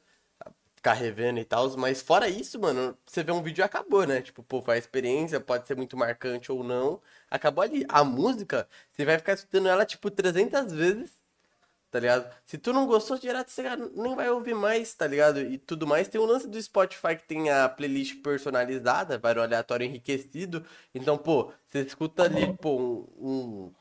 ficar revendo e tal. Mas fora isso, mano, você vê um vídeo e acabou, né? Tipo, pô, a experiência pode ser muito marcante ou não. Acabou ali. A música, você vai ficar escutando ela, tipo, 300 vezes, tá ligado? Se tu não gostou, direto você nem vai ouvir mais, tá ligado? E tudo mais. Tem o lance do Spotify que tem a playlist personalizada, vai no aleatório enriquecido. Então, pô, você escuta ali, pô, um, um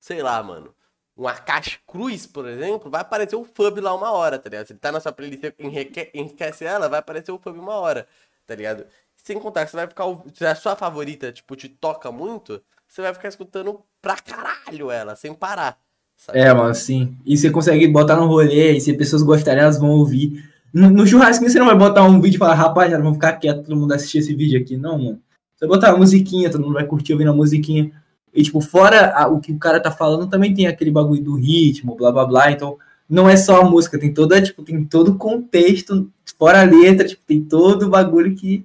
sei lá, mano uma caixa cruz, por exemplo, vai aparecer o Fub lá uma hora, tá ligado? Se ele tá na sua playlist e enriquece ela, vai aparecer o Fub uma hora, tá ligado? Sem contar que você vai ficar. Se a sua favorita, tipo, te toca muito, você vai ficar escutando pra caralho ela, sem parar. Sabe? É, mano, sim. E você consegue botar no rolê, e se pessoas gostarem, elas vão ouvir. No, no você não vai botar um vídeo e falar, rapaz, vamos ficar quieto, todo mundo assistir esse vídeo aqui. Não, mano. Você vai botar uma musiquinha, todo mundo vai curtir ouvindo a musiquinha. E, tipo, fora a, o que o cara tá falando, também tem aquele bagulho do ritmo, blá blá blá. Então, não é só a música, tem toda, tipo, tem todo o contexto, fora a letra, tipo, tem todo o bagulho que.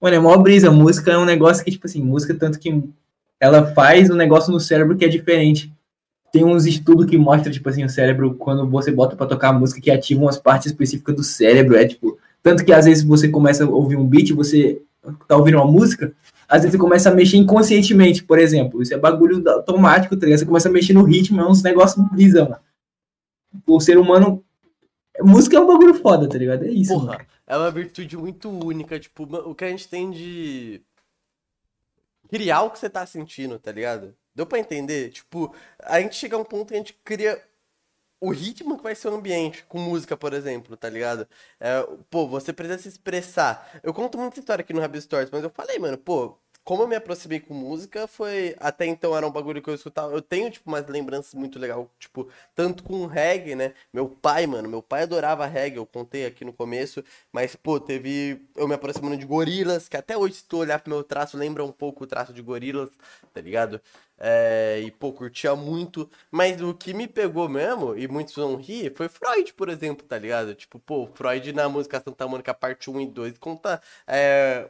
Mano, é mó brisa. Música é um negócio que, tipo assim, música tanto que ela faz um negócio no cérebro que é diferente. Tem uns estudos que mostram, tipo assim, o cérebro, quando você bota para tocar a música, que ativa umas partes específicas do cérebro. É tipo. Tanto que às vezes você começa a ouvir um beat, você tá ouvindo uma música, às vezes você começa a mexer inconscientemente, por exemplo. Isso é bagulho automático, tá ligado? Você começa a mexer no ritmo, é uns negócios brisa, mano. O ser humano. Música é um bagulho foda, tá ligado? É isso. Porra, mano. é uma virtude muito única. Tipo, o que a gente tem de. Criar o que você tá sentindo, tá ligado? Deu pra entender? Tipo, a gente chega a um ponto que a gente cria o ritmo que vai ser o ambiente, com música, por exemplo, tá ligado? É, pô, você precisa se expressar. Eu conto muita história aqui no Rabbit Stories, mas eu falei, mano, pô, como eu me aproximei com música, foi. Até então era um bagulho que eu escutava. Eu tenho, tipo, umas lembranças muito legal, tipo, tanto com reggae, né? Meu pai, mano, meu pai adorava reggae, eu contei aqui no começo, mas, pô, teve. Eu me aproximando de gorilas, que até hoje, se tu olhar pro meu traço, lembra um pouco o traço de gorilas, tá ligado? É, e, pô, curtia muito. Mas o que me pegou mesmo, e muitos vão rir, foi Freud, por exemplo, tá ligado? Tipo, pô, Freud na música Santa Mônica parte 1 e 2 conta. É,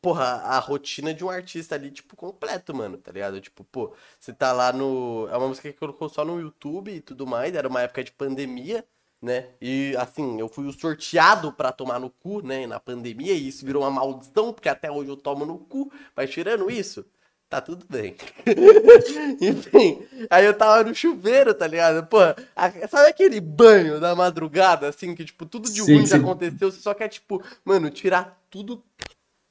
porra, a rotina de um artista ali, tipo, completo, mano, tá ligado? Tipo, pô, você tá lá no. É uma música que colocou só no YouTube e tudo mais, era uma época de pandemia, né? E assim, eu fui o sorteado para tomar no cu, né, na pandemia, e isso virou uma maldição, porque até hoje eu tomo no cu, mas tirando isso. Tá tudo bem. Enfim, aí eu tava no chuveiro, tá ligado? Pô, sabe aquele banho da madrugada, assim, que, tipo, tudo de sim, ruim sim. já aconteceu, você só quer, tipo, mano, tirar tudo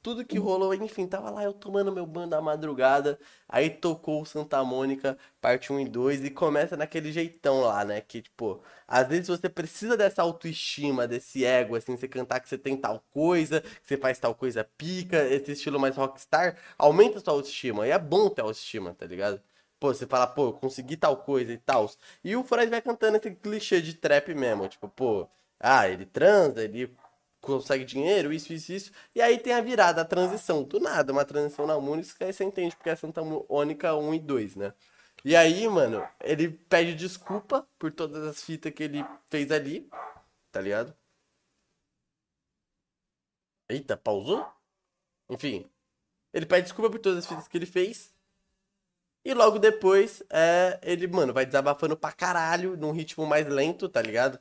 tudo que rolou, enfim, tava lá eu tomando meu banho da madrugada, aí tocou Santa Mônica, parte 1 e 2, e começa naquele jeitão lá, né? Que, tipo, às vezes você precisa dessa autoestima, desse ego, assim, você cantar que você tem tal coisa, que você faz tal coisa pica, esse estilo mais rockstar, aumenta a sua autoestima, e é bom ter autoestima, tá ligado? Pô, você fala, pô, consegui tal coisa e tal. E o Fred vai cantando esse clichê de trap mesmo, tipo, pô, ah, ele transa, ele consegue dinheiro, isso, isso, isso. E aí tem a virada, a transição. Do nada, uma transição na música, aí você entende porque é Santa Mônica 1 e 2, né? E aí, mano, ele pede desculpa por todas as fitas que ele fez ali, tá ligado? Eita, pausou? Enfim, ele pede desculpa por todas as fitas que ele fez. E logo depois, é, ele, mano, vai desabafando pra caralho, num ritmo mais lento, tá ligado?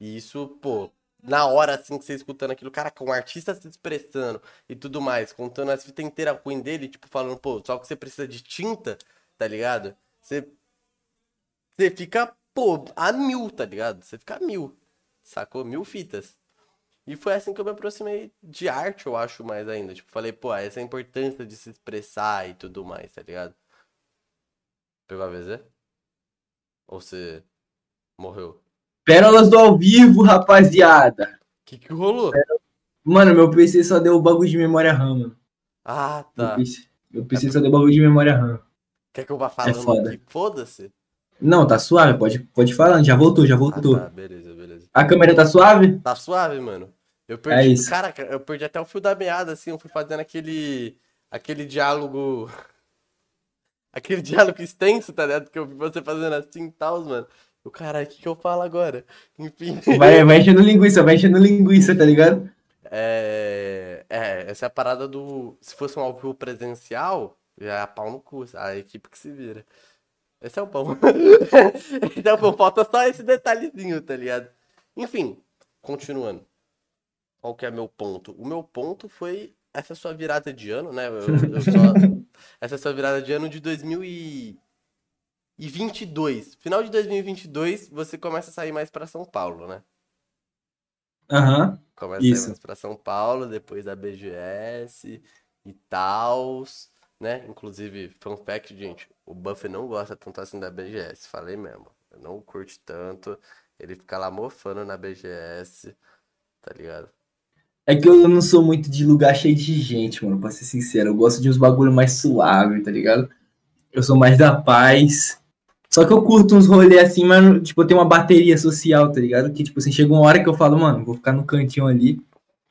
E isso, pô, na hora, assim, que você escutando aquilo, cara, com um artista se expressando e tudo mais, contando as fitas inteiras ruim dele, tipo, falando, pô, só que você precisa de tinta, tá ligado? Você. Você fica, pô, a mil, tá ligado? Você fica a mil, sacou? Mil fitas. E foi assim que eu me aproximei de arte, eu acho, mais ainda. Tipo, falei, pô, essa é a importância de se expressar e tudo mais, tá ligado? Pegou a VZ? Ou você morreu? Pérolas do ao vivo, rapaziada. O que, que rolou? Mano, meu PC só deu bagulho de memória RAM, mano. Ah, tá. Meu PC, meu PC é só deu bagulho de memória RAM. Quer que eu vá falando é foda. aqui? Foda-se. Não, tá suave, pode, pode falando, já voltou, já voltou. Ah, tá, beleza, beleza. A câmera tá suave? Tá suave, mano. Eu perdi, é isso. cara, eu perdi até o fio da meada, assim, eu fui fazendo aquele, aquele diálogo, aquele diálogo extenso, tá ligado? Que eu vi você fazendo assim e tal, mano. O caralho, o que, que eu falo agora? Enfim. Vai, vai enchendo linguiça, vai enchendo linguiça, tá ligado? É, é, essa é a parada do. Se fosse um ao vivo presencial, já é pau no cu, a equipe que se vira. Esse é o pão. esse é o pão. Falta só esse detalhezinho, tá ligado? Enfim, continuando. Qual que é meu ponto? O meu ponto foi essa sua virada de ano, né? Eu, eu só... essa sua virada de ano de 2000 e e 22. Final de 2022, você começa a sair mais para São Paulo, né? Aham. Uhum, começa isso. a sair mais para São Paulo, depois da BGS e tal, né? Inclusive, fun fact, gente, o Buff não gosta tanto assim da BGS, falei mesmo. Eu não curte tanto. Ele fica lá mofando na BGS, tá ligado? É que eu não sou muito de lugar cheio de gente, mano, pra ser sincero. Eu gosto de uns bagulho mais suave, tá ligado? Eu sou mais da paz. Só que eu curto uns rolês assim, mas, tipo, eu tenho uma bateria social, tá ligado? Que, tipo assim, chega uma hora que eu falo, mano, vou ficar no cantinho ali,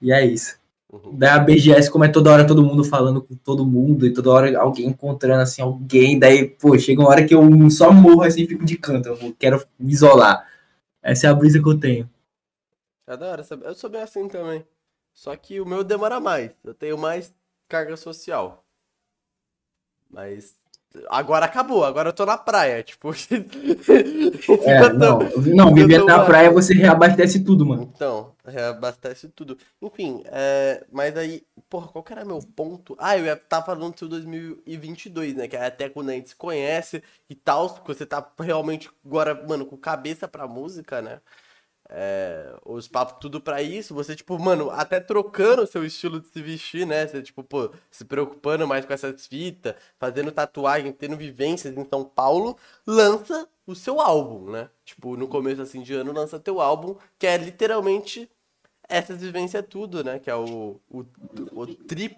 e é isso. Uhum. Daí a BGS, como é toda hora todo mundo falando com todo mundo, e toda hora alguém encontrando, assim, alguém, daí, pô, chega uma hora que eu só morro, assim, fico de canto, eu quero me isolar. Essa é a brisa que eu tenho. É da hora, eu sou bem assim também. Só que o meu demora mais, eu tenho mais carga social. Mas Agora acabou, agora eu tô na praia, tipo. é, não, não viver na praia você reabastece tudo, mano. Então, reabastece tudo. Enfim, é, mas aí, porra, qual que era meu ponto? Ah, eu ia estar tá falando do 2022, né? Que é até quando a gente se conhece e tal, você tá realmente agora, mano, com cabeça pra música, né? É, os papos tudo pra isso, você, tipo, mano, até trocando o seu estilo de se vestir, né? Você, tipo, pô, se preocupando mais com essas fitas, fazendo tatuagem, tendo vivências em São Paulo, lança o seu álbum, né? Tipo, no começo, assim, de ano, lança teu álbum, que é literalmente essas vivências tudo, né? Que é o, o, o trip.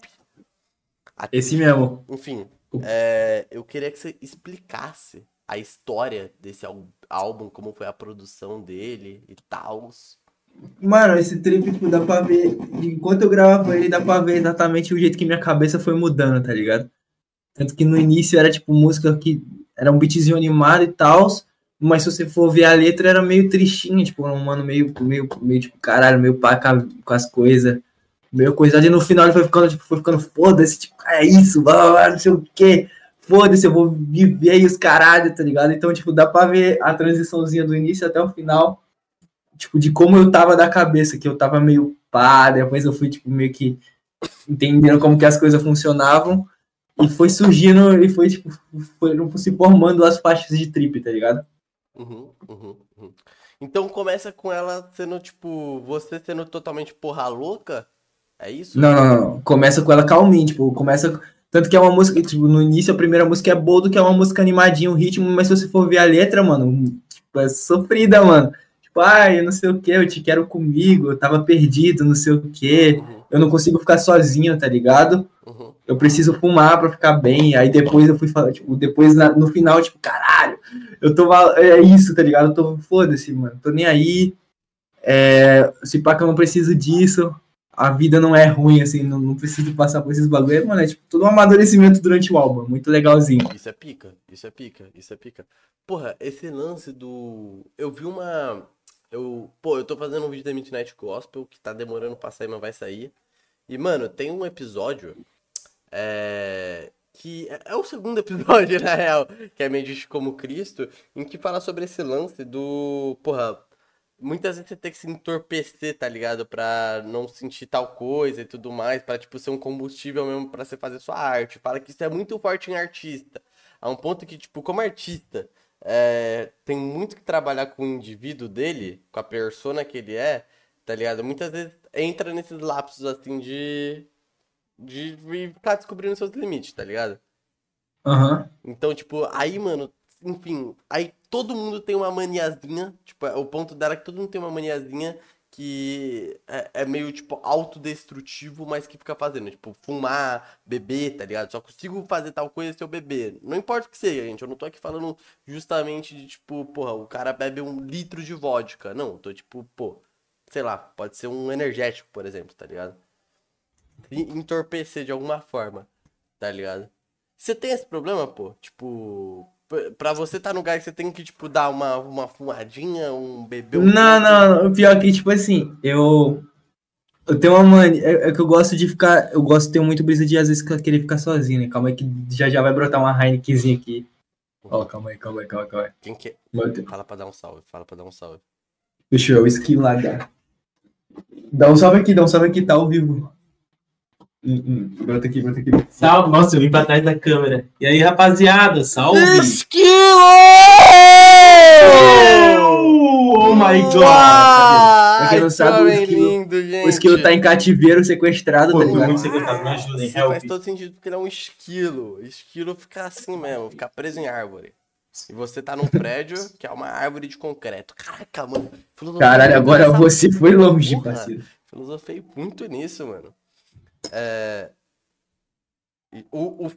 Esse mesmo. Enfim, é, eu queria que você explicasse a história desse álbum, como foi a produção dele e tal. Mano, esse trip tipo, dá pra ver. Enquanto eu gravava ele, dá pra ver exatamente o jeito que minha cabeça foi mudando, tá ligado? Tanto que no início era tipo música que era um beatzinho animado e tal. Mas se você for ver a letra, era meio tristinha, tipo, um mano meio, meio, meio tipo, caralho, meio pá com as coisas. Meio coisa. E no final ele foi ficando, tipo, foi ficando foda-se, tipo, é isso, blá, blá, blá, não sei o quê foda-se, eu vou viver aí os caralho, tá ligado? Então, tipo, dá pra ver a transiçãozinha do início até o final, tipo, de como eu tava da cabeça, que eu tava meio pá, depois eu fui, tipo, meio que entendendo como que as coisas funcionavam, e foi surgindo, e foi, tipo, foi se formando as faixas de trip, tá ligado? Uhum, uhum, uhum. Então começa com ela sendo, tipo, você sendo totalmente porra louca, É isso? Não, não, não. Começa com ela calminha, tipo, começa. Tanto que é uma música, tipo, no início a primeira música é boa do que é uma música animadinha, o ritmo, mas se você for ver a letra, mano, tipo, é sofrida, mano. Tipo, ai, eu não sei o que, eu te quero comigo, eu tava perdido, não sei o que, uhum. eu não consigo ficar sozinho, tá ligado? Uhum. Eu preciso fumar pra ficar bem. Aí depois eu fui falar, tipo, depois na, no final, tipo, caralho, eu tô. É isso, tá ligado? Eu tô, foda-se, mano, tô nem aí. É, se pá que eu não preciso disso, a vida não é ruim, assim, não, não preciso passar por esses bagulho. Mano, é tipo todo um amadurecimento durante o álbum, muito legalzinho. Isso é pica, isso é pica, isso é pica. Porra, esse lance do. Eu vi uma. Eu, pô, eu tô fazendo um vídeo da Midnight Gospel que tá demorando pra sair, mas vai sair. E, mano, tem um episódio. É. Que é, é o segundo episódio, na real, que é Medici como Cristo, em que fala sobre esse lance do. Porra, muitas vezes você tem que se entorpecer, tá ligado? Pra não sentir tal coisa e tudo mais, pra, tipo, ser um combustível mesmo pra você fazer sua arte. Fala que isso é muito forte em artista. A um ponto que, tipo, como artista, é, tem muito que trabalhar com o indivíduo dele, com a persona que ele é, tá ligado? Muitas vezes entra nesses lapsos, assim, de... De ficar descobrindo seus limites, tá ligado? Aham. Uhum. Então, tipo, aí, mano, enfim, aí todo mundo tem uma maniazinha, tipo, é, o ponto dela é que todo mundo tem uma maniazinha que é, é, meio, tipo, autodestrutivo, mas que fica fazendo, tipo, fumar, beber, tá ligado? Só consigo fazer tal coisa se eu beber. Não importa o que seja, gente, eu não tô aqui falando justamente de, tipo, porra, o cara bebe um litro de vodka. Não, eu tô, tipo, pô, sei lá, pode ser um energético, por exemplo, tá ligado? Entorpecer de alguma forma, tá ligado? Você tem esse problema, pô? Tipo, Pra você estar tá no lugar que você tem que, tipo, dar uma, uma fumadinha, um bebê. Um não, não, não. Pior que, tipo assim, eu. Eu tenho uma mania. É, é, que eu gosto de ficar. Eu gosto de ter muito brisa de às vezes querer ficar sozinho, né? Calma aí que já já vai brotar uma Heinekenzinha aqui. Ó, oh, calma aí, calma aí, calma aí, calma aí. Quem que... Fala pra dar um salve, fala pra dar um salve. Deixa eu esquilar. Dá um salve aqui, dá um salve aqui, tá ao vivo. Hum, hum. Brota aqui, brota aqui. Salve, nossa, eu vim pra trás da câmera. E aí, rapaziada, salve! Esquilo! Oh my god! Pra quem não sabe, o esquilo, lindo, o esquilo tá em cativeiro, sequestrado, Pô, tá ligado? muito sequestrado, me ajudem, help. Faz todo sentido porque ele é um esquilo. Esquilo fica assim mesmo, fica preso em árvore. E você tá num prédio que é uma árvore de concreto. Caraca, mano. Caralho, agora você foi longe, parceiro. Filosofei muito nisso, mano. É... O, o...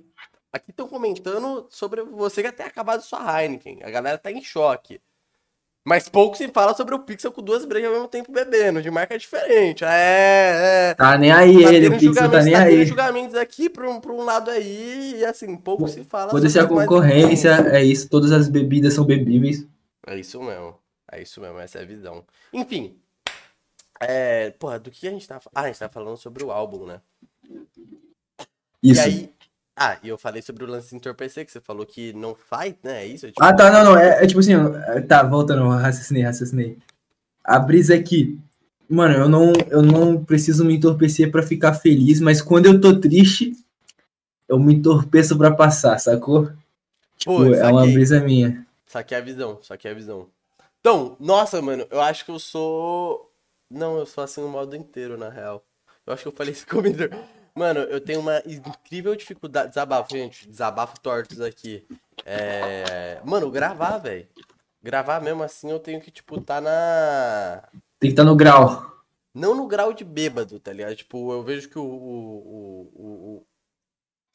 Aqui estão comentando sobre você que ter acabado sua Heineken. A galera tá em choque. Mas pouco se fala sobre o Pixel com duas brejas ao mesmo tempo bebendo, de marca diferente. É, é. Tá nem aí tá ele, o Pixel tá nem tá aí. julgamentos aqui pra um, pra um lado aí, e assim, pouco se fala Pode ser a concorrência, é isso, todas as bebidas são bebíveis. É isso mesmo, é isso mesmo, essa é a visão. Enfim, é, porra, do que a gente tá Ah, a gente tá falando sobre o álbum, né? Isso. E aí, ah, e eu falei sobre o lance de entorpecer, que você falou que não faz, né? É isso? É tipo... Ah, tá, não, não. É, é, tipo assim, tá, voltando, raciocinei, raciocinei. A brisa é que, mano, eu não, eu não preciso me entorpecer para ficar feliz, mas quando eu tô triste, eu me entorpeço para passar, sacou? Tipo, Pô, é uma brisa minha. Saquei a visão, saquei a visão. Então, nossa, mano, eu acho que eu sou não, eu sou assim o modo inteiro, na real. Eu acho que eu falei isso comigo. Mano, eu tenho uma incrível dificuldade. Desabafo, gente. Desabafo tortos aqui. É... Mano, gravar, velho. Gravar mesmo assim, eu tenho que, tipo, tá na. Tem que estar tá no grau. Não no grau de bêbado, tá ligado? Tipo, eu vejo que o. O, o,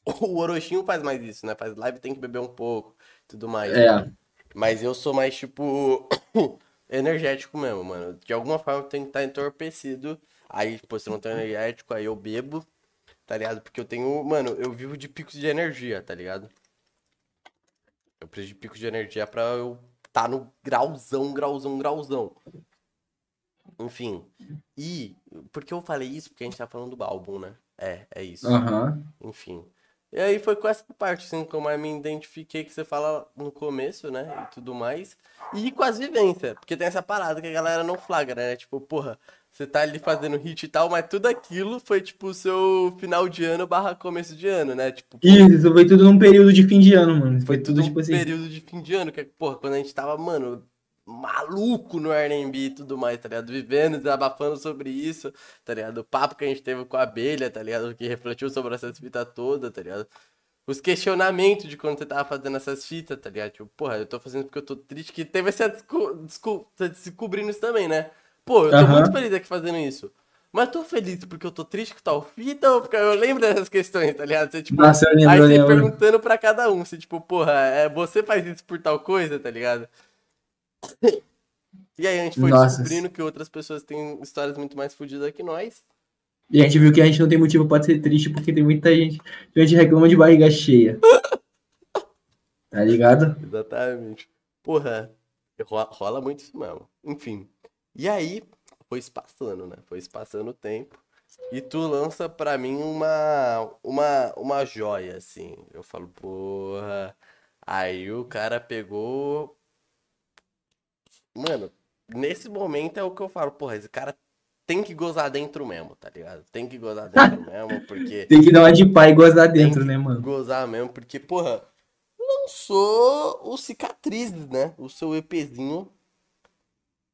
o, o Orochinho faz mais isso, né? Faz live, tem que beber um pouco tudo mais. É. Né? Mas eu sou mais, tipo. energético mesmo, mano. De alguma forma tem que estar tá entorpecido. Aí, tipo, se não tem energético, aí eu bebo, tá ligado? Porque eu tenho, mano, eu vivo de picos de energia, tá ligado? Eu preciso de picos de energia pra eu tá no grauzão, grauzão, grauzão. Enfim. E, por que eu falei isso? Porque a gente tá falando do álbum, né? É, é isso. Uhum. Enfim. E aí foi com essa parte, assim, como eu me identifiquei que você fala no começo, né? E tudo mais. E com as vivências. Porque tem essa parada que a galera não flagra, né? Tipo, porra, você tá ali fazendo hit e tal, mas tudo aquilo foi, tipo, o seu final de ano barra começo de ano, né? Tipo, Isso, foi tudo num período de fim de ano, mano. Foi tudo, tipo assim. período de fim de ano, que, porra, quando a gente tava, mano, maluco no R&B e tudo mais, tá ligado? Vivendo, desabafando sobre isso, tá ligado? O papo que a gente teve com a abelha, tá ligado? Que refletiu sobre essa fita toda, tá ligado? Os questionamentos de quando você tava fazendo essas fitas, tá ligado? Tipo, porra, eu tô fazendo porque eu tô triste, que teve essa desco desco descobrindo isso também, né? Pô, eu tô uhum. muito feliz aqui fazendo isso. Mas tô feliz porque eu tô triste com tal fita ou porque eu lembro dessas questões, tá ligado? Você, tipo, Nossa, eu lembro, aí você perguntando pra cada um, você, tipo, porra, é, você faz isso por tal coisa, tá ligado? E aí a gente foi Nossa. descobrindo que outras pessoas têm histórias muito mais fodidas que nós. E a gente viu que a gente não tem motivo pra ser triste porque tem muita gente que a gente reclama de barriga cheia. tá ligado? Exatamente. Porra, rola muito isso mesmo. Enfim. E aí, foi espaçando, né? Foi espaçando o tempo. E tu lança pra mim uma, uma, uma joia, assim. Eu falo, porra. Aí o cara pegou. Mano, nesse momento é o que eu falo, porra, esse cara tem que gozar dentro mesmo, tá ligado? Tem que gozar dentro mesmo, porque. Tem que dar uma de pai e gozar dentro, né, mano? Gozar mesmo, porque, porra, lançou o Cicatrizes, né? O seu EPzinho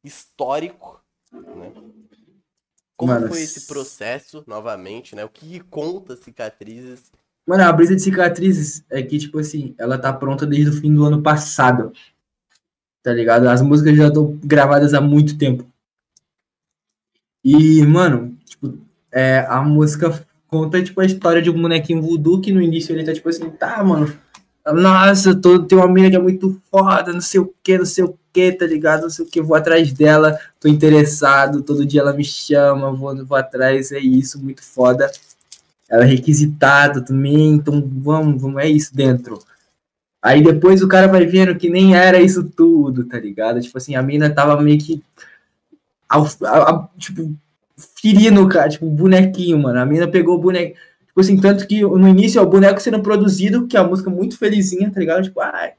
histórico né? Como Mano, foi esse processo, novamente, né? O que conta cicatrizes? Mano, a brisa de cicatrizes é que, tipo assim, ela tá pronta desde o fim do ano passado. Tá ligado? As músicas já estão gravadas há muito tempo. E, mano, tipo, é, a música conta, tipo, a história de um bonequinho voodoo que no início ele tá, tipo assim, tá, mano, nossa, tô, tem uma menina que é muito foda, não sei o que, não sei o que, tá ligado? Não sei o que, vou atrás dela, tô interessado, todo dia ela me chama, vou, vou atrás, é isso, muito foda. Ela é requisitada também, então vamos, vamos, é isso dentro. Aí depois o cara vai vendo que nem era isso tudo, tá ligado? Tipo assim, a mina tava meio que. Ao, ao, tipo, ferindo o cara, tipo, bonequinho, mano. A mina pegou o bonequinho Tipo assim, tanto que no início é o boneco sendo produzido, que é a música muito felizinha, tá ligado? Tipo, ah,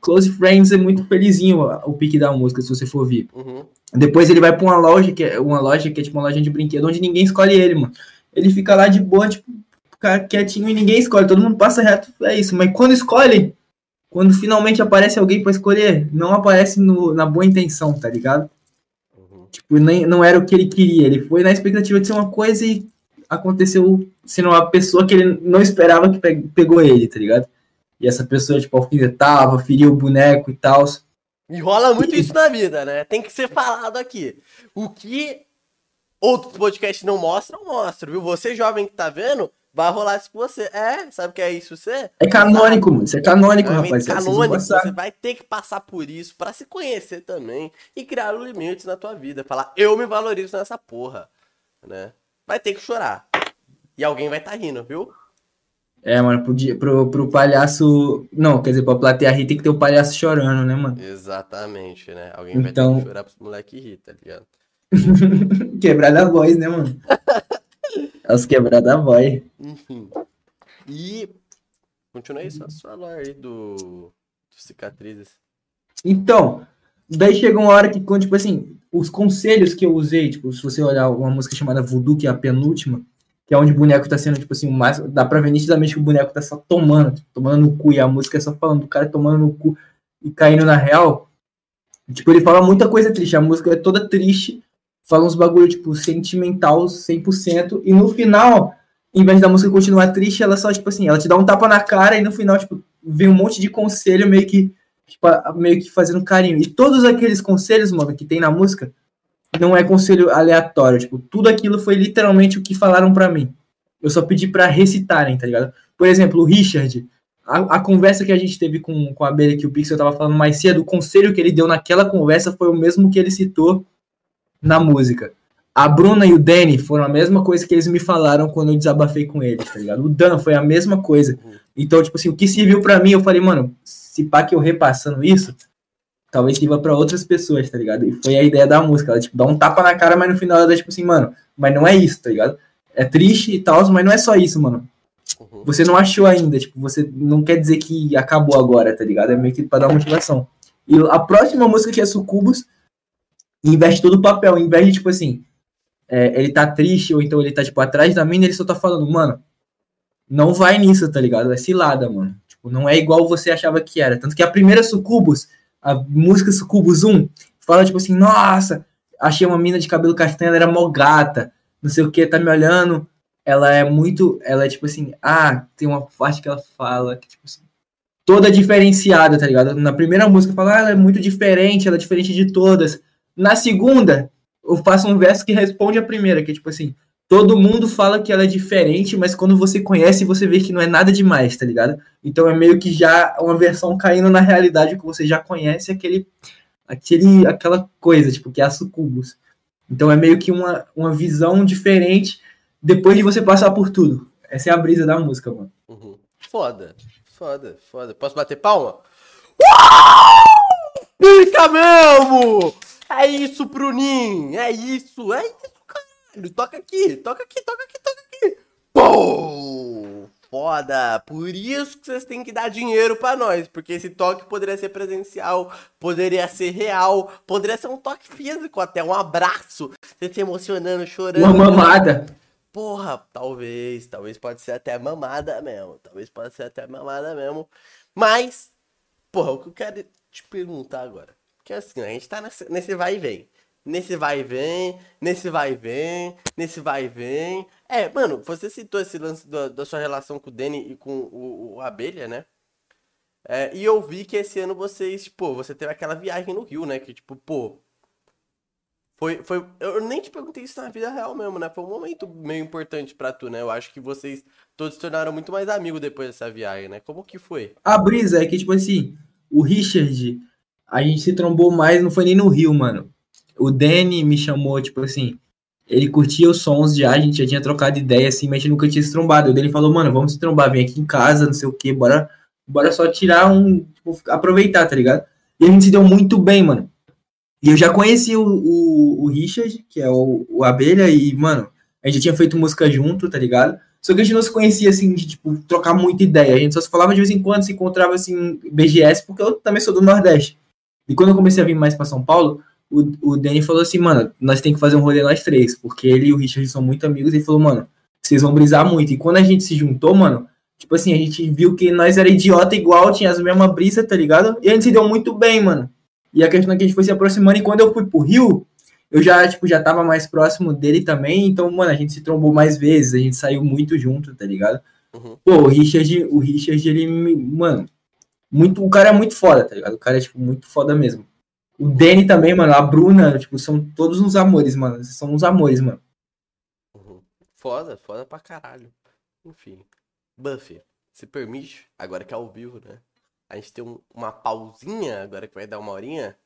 Close Friends é muito felizinho o pique da música, se você for ouvir. Uhum. Depois ele vai pra uma loja, que é uma loja que é tipo uma loja de brinquedo, onde ninguém escolhe ele, mano. Ele fica lá de boa, tipo, quietinho e ninguém escolhe, todo mundo passa reto, é isso. Mas quando escolhe, quando finalmente aparece alguém para escolher, não aparece no, na boa intenção, tá ligado? Uhum. Tipo, nem, não era o que ele queria. Ele foi na expectativa de ser uma coisa e aconteceu sendo uma pessoa que ele não esperava que pegou ele, tá ligado? E essa pessoa, tipo, alfinetava, feria o boneco e tal. E rola muito isso na vida, né? Tem que ser falado aqui. O que outros podcasts não mostram, mostram, viu? Você, jovem que tá vendo, vai rolar isso com você. É, sabe o que é isso você? É canônico, mano. Isso é canônico, é rapaz. Canônico, você vai ter que passar por isso para se conhecer também e criar limites na tua vida. Falar, eu me valorizo nessa porra, né? Vai ter que chorar. E alguém vai estar tá rindo, viu? É, mano, pro, pro, pro palhaço. Não, quer dizer, pra plateia rir tem que ter o palhaço chorando, né, mano? Exatamente, né? Alguém então... vai ter então- que chorar pros moleques rir, tá ligado? quebrar da voz, né, mano? As quebrar da voz. Enfim. E. Continua aí só sua aí do, do cicatrizes. Então, daí chega uma hora que, quando, tipo assim, os conselhos que eu usei, tipo, se você olhar uma música chamada Voodoo, que é a penúltima, que é onde o boneco tá sendo, tipo assim, mais, dá pra ver nitidamente que o boneco tá só tomando, tipo, tomando no cu, e a música é só falando do cara tomando no cu e caindo na real. Tipo, ele fala muita coisa triste, a música é toda triste, fala uns bagulho, tipo, sentimental 100%, e no final, em vez da música continuar triste, ela só, tipo assim, ela te dá um tapa na cara, e no final, tipo, vem um monte de conselho meio que tipo, meio que fazendo carinho. E todos aqueles conselhos, mano, que tem na música, não é conselho aleatório. Tipo, tudo aquilo foi literalmente o que falaram para mim. Eu só pedi para recitarem, tá ligado? Por exemplo, o Richard, a, a, conversa que a gente teve com, com a abelha que o Pixel tava falando mais cedo, o conselho que ele deu naquela conversa foi o mesmo que ele citou na música. A Bruna e o Danny foram a mesma coisa que eles me falaram quando eu desabafei com eles, tá ligado? O Dan foi a mesma coisa. Então, tipo assim, o que serviu para mim, eu falei, mano, se pá que eu repassando isso, talvez sirva para outras pessoas, tá ligado? E foi a ideia da música, ela, tipo, dá um tapa na cara, mas no final ela dá, tipo assim, mano, mas não é isso, tá ligado? É triste e tal, mas não é só isso, mano. Uhum. Você não achou ainda, tipo, você não quer dizer que acabou agora, tá ligado? É meio que pra dar motivação. E a próxima música que é Sucubus, investe todo o papel, de, tipo assim, é, ele tá triste, ou então ele tá, tipo, atrás da mina, ele só tá falando, mano, não vai nisso, tá ligado? É cilada, mano. Tipo, não é igual você achava que era. Tanto que a primeira Sucubus, a música Sucubus 1, fala, tipo assim, nossa, achei uma mina de cabelo castanho, ela era mó gata, não sei o que, tá me olhando. Ela é muito, ela é tipo assim, ah, tem uma parte que ela fala que, tipo assim, toda diferenciada, tá ligado? Na primeira música fala, ah, ela é muito diferente, ela é diferente de todas. Na segunda, eu faço um verso que responde a primeira, que é tipo assim, todo mundo fala que ela é diferente, mas quando você conhece, você vê que não é nada demais, tá ligado? Então é meio que já uma versão caindo na realidade que você já conhece aquele, aquele, aquela coisa, tipo, que é a sucubus. Então é meio que uma, uma visão diferente depois de você passar por tudo. Essa é a brisa da música, mano. Uhum. Foda. Foda, foda. Posso bater palma? Pica mesmo! É isso, Bruninho! É isso, é isso, caralho! Toca aqui, toca aqui, toca aqui, toca aqui! Pô! Foda! Por isso que vocês têm que dar dinheiro para nós, porque esse toque poderia ser presencial, poderia ser real, poderia ser um toque físico, até um abraço, você se emocionando, chorando. Uma mamada. Porra, talvez, talvez pode ser até mamada mesmo. Talvez pode ser até mamada mesmo. Mas, porra, o que eu quero te perguntar agora. Porque assim, a gente tá nesse, nesse vai e vem. Nesse vai e vem, nesse vai e vem, nesse vai e vem. É, mano, você citou esse lance da, sua relação com o Danny e com o, o Abelha, né? É, e eu vi que esse ano vocês, tipo, você teve aquela viagem no Rio, né? Que, tipo, pô, foi, foi. Eu nem te perguntei isso na vida real mesmo, né? Foi um momento meio importante para tu, né? Eu acho que vocês todos se tornaram muito mais amigos depois dessa viagem, né? Como que foi? A brisa é que, tipo assim, o Richard, a gente se trombou mais, não foi nem no Rio, mano. O Danny me chamou, tipo assim, ele curtia os sons já, a gente já tinha trocado ideia, assim, mas a gente nunca tinha se trombado. O Danny falou, mano, vamos se trombar, vem aqui em casa, não sei o que, bora, bora só tirar um. Tipo, aproveitar, tá ligado? E a gente se deu muito bem, mano. E eu já conheci o, o, o Richard, que é o, o, Abelha, e, mano, a gente tinha feito música junto, tá ligado? Só que a gente não se conhecia, assim, de, tipo, trocar muita ideia. A gente só se falava de vez em quando, se encontrava, assim, BGS, porque eu também sou do Nordeste. E quando eu comecei a vir mais para São Paulo, o, o Danny falou assim, mano, nós tem que fazer um rolê nós três, porque ele e o Richard são muito amigos, e ele falou, mano, vocês vão brisar muito. E quando a gente se juntou, mano, tipo assim, a gente viu que nós era idiota igual, tinha as mesmas brisas, tá ligado? E a gente se deu muito bem, mano. E a questão é que a gente foi se aproximando, e quando eu fui pro Rio, eu já, tipo, já tava mais próximo dele também, então, mano, a gente se trombou mais vezes, a gente saiu muito junto, tá ligado? Uhum. Pô, o Richard, o Richard, ele, mano, muito, o cara é muito foda, tá ligado? O cara é, tipo, muito foda mesmo. O Danny também, mano, a Bruna, tipo, são todos uns amores, mano, são uns amores, mano. Uhum. Foda, foda pra caralho. Enfim. Buffy, se permite, agora que é ao vivo, né? a gente tem um, uma pausinha agora que vai dar uma horinha.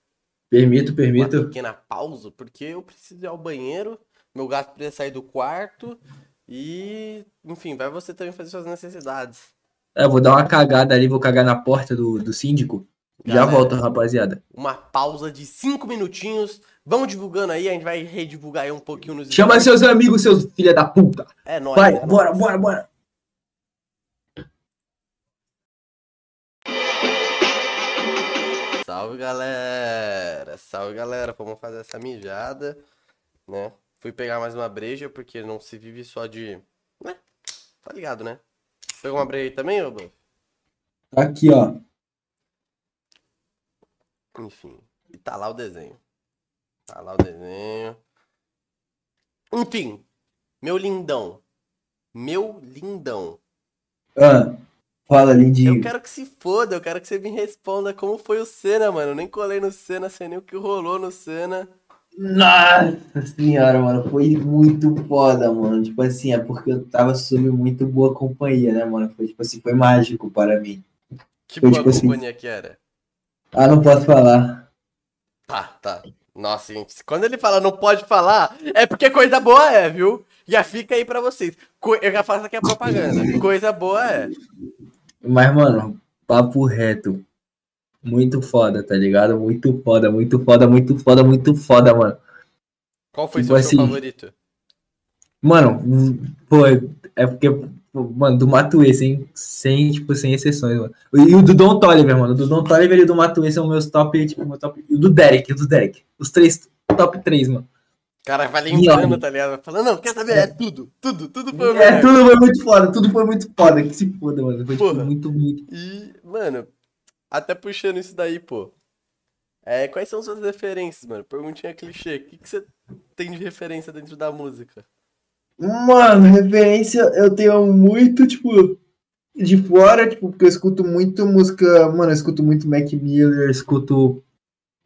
Permito, permito. Uma pequena pausa, porque eu preciso ir ao banheiro, meu gato precisa sair do quarto e, enfim, vai você também fazer suas necessidades. É, vou dar uma cagada ali, vou cagar na porta do, do síndico. Galera, Já volto, rapaziada. Uma pausa de cinco minutinhos. Vamos divulgando aí, a gente vai redivulgar aí um pouquinho nos. Chama seus amigos, seus filha da puta. É nóis. Vai, é bora, nóis. bora, bora. Salve galera! Salve galera! Vamos fazer essa mijada, né? Fui pegar mais uma breja, porque não se vive só de. né? Tá ligado, né? Pegou uma breja aí também, ô Tá aqui, ó. Enfim. E tá lá o desenho. Tá lá o desenho. Enfim. Meu lindão. Meu lindão. Ah. Fala, lindinho. Eu quero que se foda, eu quero que você me responda como foi o Senna, mano. Eu nem colei no Senna, sei nem o que rolou no Senna. Nossa senhora, mano, foi muito foda, mano. Tipo assim, é porque eu tava sob muito boa companhia, né, mano? Foi tipo assim, foi mágico para mim. Que foi, boa tipo assim, companhia assim... que era? Ah, não posso falar. Tá, tá. Nossa, gente, quando ele fala não pode falar, é porque coisa boa é, viu? Já fica aí pra vocês. Eu já faço aqui a propaganda. coisa boa é. Mas, mano, papo reto. Muito foda, tá ligado? Muito foda, muito foda, muito foda, muito foda, mano. Qual foi tipo seu assim, favorito? Mano, pô, é porque, mano, do Matuê, sem, sem, tipo, sem exceções, mano. E o do Don Toliver, mano. O do Don Toliver e o do Matuê são meus top, tipo, meu top. E o do Derek, o do Derek. Os três, top três, mano cara vai lembrando, tá ligado? Falando, não, quer saber? É tudo, tudo, tudo foi É, tudo foi muito foda, tudo foi muito foda. Que se foda, mano. Foi tipo, muito, muito. E, mano, até puxando isso daí, pô. É, quais são suas referências, mano? Perguntinha clichê. O que, que você tem de referência dentro da música? Mano, referência eu tenho muito, tipo, de fora, tipo, porque eu escuto muito música. Mano, eu escuto muito Mac Miller, escuto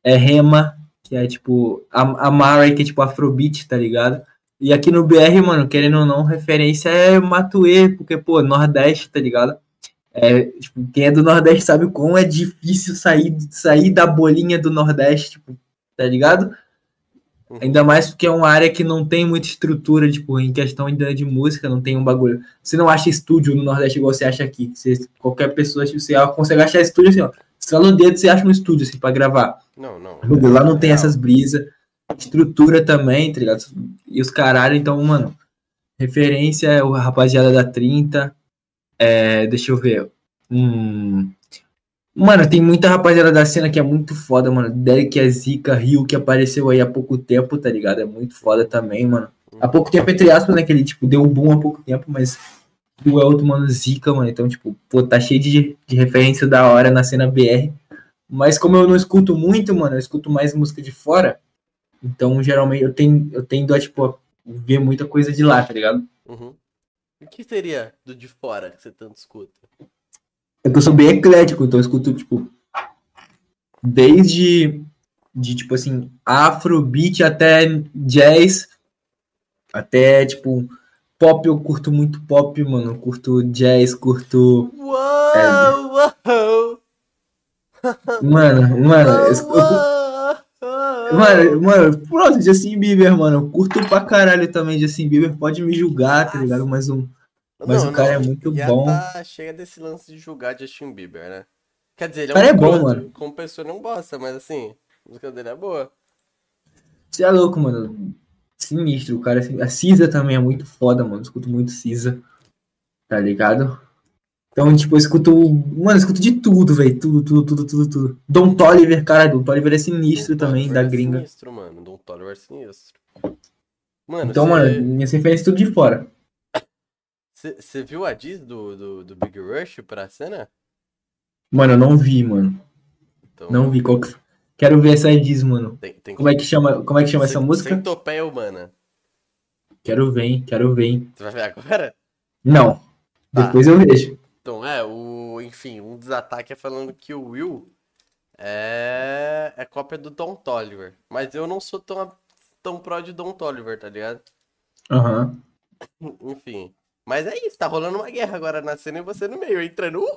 é, Rema, que é tipo a, a Mara, que é tipo Afrobeat, tá ligado? E aqui no BR, mano, querendo ou não, referência é Matuê, porque, pô, Nordeste, tá ligado? É, tipo, quem é do Nordeste sabe como é difícil sair, sair da bolinha do Nordeste, tipo, tá ligado? Uhum. Ainda mais porque é uma área que não tem muita estrutura, tipo, em questão ainda de música, não tem um bagulho. Você não acha estúdio no Nordeste igual você acha aqui. Você, qualquer pessoa, tipo, você consegue achar estúdio assim, ó. Estrala o dedo, você acha um estúdio, assim, pra gravar. Não, não. Lá não tem essas brisas. Estrutura também, tá ligado? E os caralho, então, mano, referência é o rapaziada da 30. É, deixa eu ver. Hum, Mano, tem muita rapaziada da cena que é muito foda, mano. Derek é Zika, Rio, que apareceu aí há pouco tempo, tá ligado? É muito foda também, mano. Há pouco tempo, entre aspas, né? Que ele, tipo, deu um boom há pouco tempo, mas o é outro, mano, Zika, mano. Então, tipo, pô, tá cheio de, de referência da hora na cena BR. Mas como eu não escuto muito, mano, eu escuto mais música de fora. Então, geralmente, eu, tenho, eu tendo a, tipo, ver muita coisa de lá, tá ligado? Uhum. O que seria do de fora que você tanto escuta? É que eu sou bem eclético, então eu escuto, tipo, desde, de, tipo assim, afrobeat até jazz, até, tipo, pop, eu curto muito pop, mano, eu curto jazz, curto... Uou, é, uou. Mano, mano, eu, eu, mano, mano, pronto, Justin Bieber, mano, eu curto pra caralho também Justin Bieber, pode me julgar, tá ligado, mas um... Mas não, o cara é não, é muito bom. Tá chega desse lance de julgar Justin Bieber, né? Quer dizer, ele é, um é bom, mano. Como pessoa não gosta, mas assim, a música dele é boa. Você é louco, mano. Sinistro, o cara. Assim, a Cisa também é muito foda, mano. Eu escuto muito Cisa. Tá ligado? Então, tipo, eu escuto. Mano, eu escuto de tudo, velho. Tudo, tudo, tudo, tudo, tudo. Don Toliver, cara. Don Toliver é sinistro Don também, Toliver da é gringa. Sinistro, mano. Don Toliver é sinistro. Mano, então, você... mano, minha referência tudo de fora. Você viu a diz do, do, do, Big Rush pra cena? Mano, eu não vi, mano. Então... Não vi. Qual que... Quero ver essa diz, mano. Tem, tem como, que... É que chama, como é que chama essa música? Centopeia Humana. Quero ver, hein? Quero ver, hein? Você vai ver agora? Não. Tá. Depois eu vejo. Então, é, o. Enfim, um dos ataques é falando que o Will é. É cópia do Don Toliver. Mas eu não sou tão, tão pró de Don Toliver, tá ligado? Aham. Uhum. Enfim. Mas é isso, tá rolando uma guerra agora na cena e você no meio, entrando. Uhul!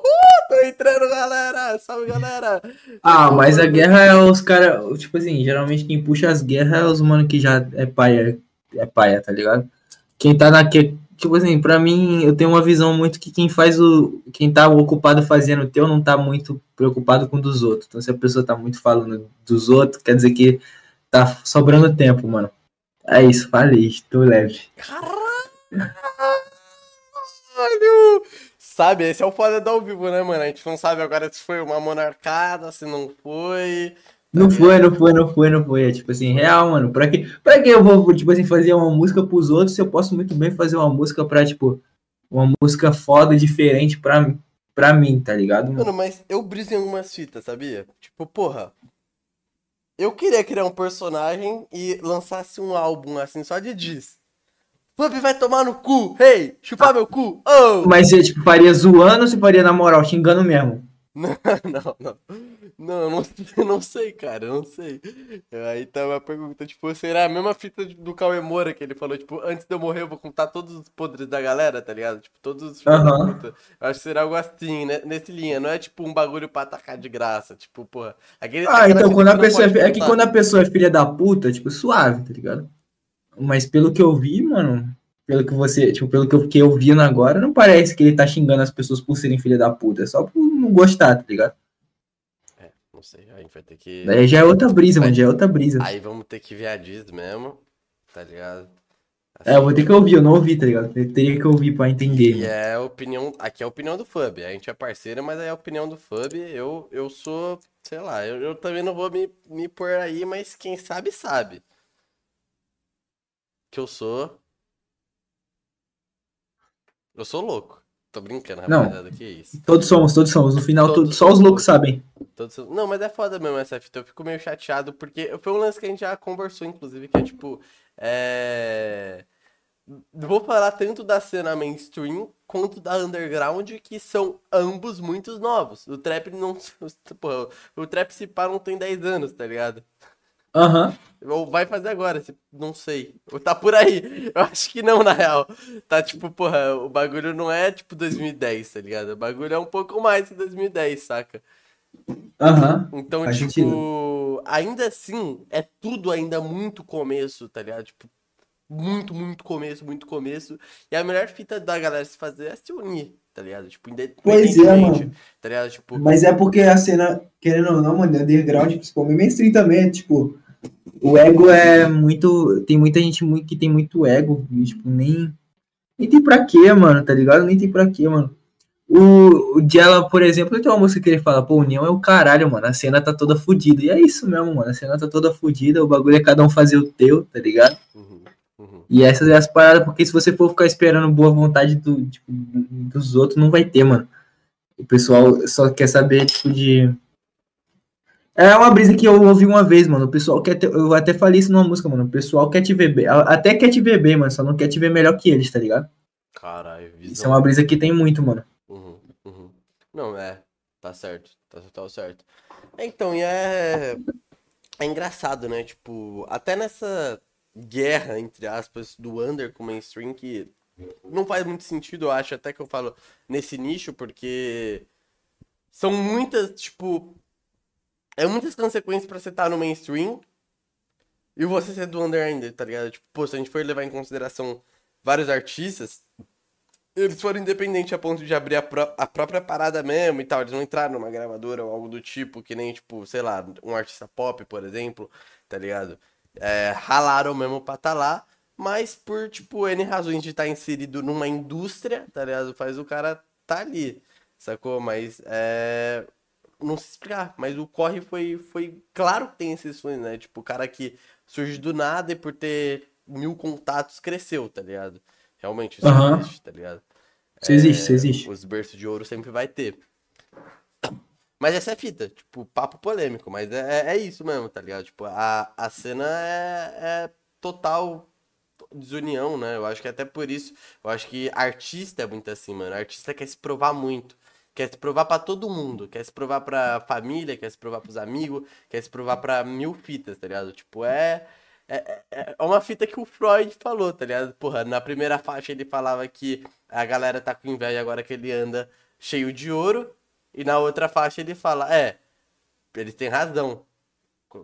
Tô entrando, galera! Salve, galera! Ah, mas a guerra é os caras. Tipo assim, geralmente quem puxa as guerras é os mano que já é paia, é paia, tá ligado? Quem tá na. Tipo assim, pra mim, eu tenho uma visão muito que quem faz o. Quem tá ocupado fazendo o teu não tá muito preocupado com o dos outros. Então, se a pessoa tá muito falando dos outros, quer dizer que tá sobrando tempo, mano. É isso, falei, tô leve. Caralho! Caralho! Sabe, esse é o foda do ao vivo, né, mano? A gente não sabe agora se foi uma monarcada, se não foi. Não foi, não foi, não foi, não foi. É tipo assim, real, mano. Pra que, pra que eu vou, tipo assim, fazer uma música pros outros se eu posso muito bem fazer uma música pra, tipo, uma música foda, diferente pra, pra mim, tá ligado? Mano, mano mas eu briso em algumas fitas, sabia? Tipo, porra. Eu queria criar um personagem e lançasse um álbum, assim, só de diz. Pump vai tomar no cu, hey, chupar meu cu, oh! Mas você, tipo, faria zoando ou você faria na moral, xingando mesmo? Não, não, não. Não, não, não sei, cara, não sei. Aí tá uma pergunta, tipo, será a mesma fita do Cauê Moura que ele falou, tipo, antes de eu morrer eu vou contar todos os podres da galera, tá ligado? Tipo, todos os uhum. Acho que será algo assim, né? Nesse linha, não é tipo um bagulho pra atacar de graça, tipo, porra. Aquele, ah, então quando a pessoa é, é que quando a pessoa é filha da puta, tipo, suave, tá ligado? Mas pelo que eu vi, mano, pelo que você, tipo, pelo que eu fiquei ouvindo agora, não parece que ele tá xingando as pessoas por serem filha da puta, é só por não gostar, tá ligado? É, não sei, a gente vai ter que. Daí já é outra brisa, mano, já é outra brisa. Aí vamos ter que ver a Diz mesmo, tá ligado? Assim, é, eu vou ter que ouvir, eu não ouvi, tá ligado? Eu teria que ouvir pra entender. E é a opinião, aqui é a opinião do Fub, a gente é parceiro, mas é a opinião do Fub, eu, eu sou, sei lá, eu, eu também não vou me, me pôr aí, mas quem sabe, sabe que eu sou. Eu sou louco. Tô brincando, rapaziada, não. que isso. Todos somos, todos somos. No final, todos, só os loucos sabem. Todos, não, mas é foda mesmo essa fita. Eu fico meio chateado, porque foi um lance que a gente já conversou, inclusive, que é tipo. É... Vou falar tanto da cena mainstream quanto da underground, que são ambos muito novos. O trap não. O trap se pá não tem 10 anos, tá ligado? Aham. Uhum. Ou vai fazer agora, não sei. Ou tá por aí. Eu acho que não, na real. Tá tipo, porra, o bagulho não é tipo 2010, tá ligado? O bagulho é um pouco mais que 2010, saca? Aham. Uhum. Então, Faz tipo, sentido. ainda assim, é tudo ainda muito começo, tá ligado? Tipo, muito, muito começo, muito começo. E a melhor fita da galera se fazer é se unir, tá ligado? Tipo, Pois é, mano. Tá ligado? Tipo... Mas é porque a cena, querendo ou não, mano, underground, principalmente mainstream também, tipo, o ego é muito. Tem muita gente muito, que tem muito ego, e, tipo, nem. Nem tem pra quê, mano, tá ligado? Nem tem pra quê, mano. O, o Jella, por exemplo, tem uma música que ele fala, pô, União é o caralho, mano. A cena tá toda fodida. E é isso mesmo, mano. A cena tá toda fodida. O bagulho é cada um fazer o teu, tá ligado? Uhum. E essas é as paradas, porque se você for ficar esperando boa vontade do, tipo, dos outros, não vai ter, mano. O pessoal só quer saber, tipo, de. É uma brisa que eu ouvi uma vez, mano. O pessoal quer. Te... Eu até falei isso numa música, mano. O pessoal quer te ver bem. Até quer te ver bem, mano. Só não quer te ver melhor que eles, tá ligado? Caralho, visão. Isso é uma brisa que tem muito, mano. Uhum, uhum. Não, é. Tá certo. Tá total certo. Então, e é. É engraçado, né? Tipo, até nessa guerra, entre aspas, do under com o mainstream, que não faz muito sentido, eu acho, até que eu falo nesse nicho, porque são muitas, tipo. É muitas consequências para você estar tá no mainstream e você ser do under ainda, tá ligado? Tipo, pô, se a gente for levar em consideração vários artistas, eles foram independentes a ponto de abrir a, pró a própria parada mesmo e tal. Eles não entraram numa gravadora ou algo do tipo, que nem, tipo, sei lá, um artista pop, por exemplo, tá ligado? É, ralaram mesmo pra estar tá lá, mas por, tipo, N razões de estar tá inserido numa indústria, tá ligado? Faz o cara tá ali, sacou? Mas, é... Não se explicar, mas o corre foi, foi... Claro que tem exceções, né? Tipo, o cara que surge do nada e por ter mil contatos cresceu, tá ligado? Realmente, isso uhum. existe, tá ligado? Isso é, existe, isso existe. Os berços de ouro sempre vai ter. Mas essa é fita, tipo, papo polêmico, mas é, é, é isso mesmo, tá ligado? Tipo, a, a cena é, é total desunião, né? Eu acho que é até por isso, eu acho que artista é muito assim, mano. Artista quer se provar muito. Quer se provar para todo mundo. Quer se provar pra família, quer se provar pros amigos, quer se provar pra mil fitas, tá ligado? Tipo, é. É, é, é uma fita que o Freud falou, tá ligado? Porra, na primeira faixa ele falava que a galera tá com inveja agora que ele anda cheio de ouro. E na outra faixa ele fala, é, eles têm razão.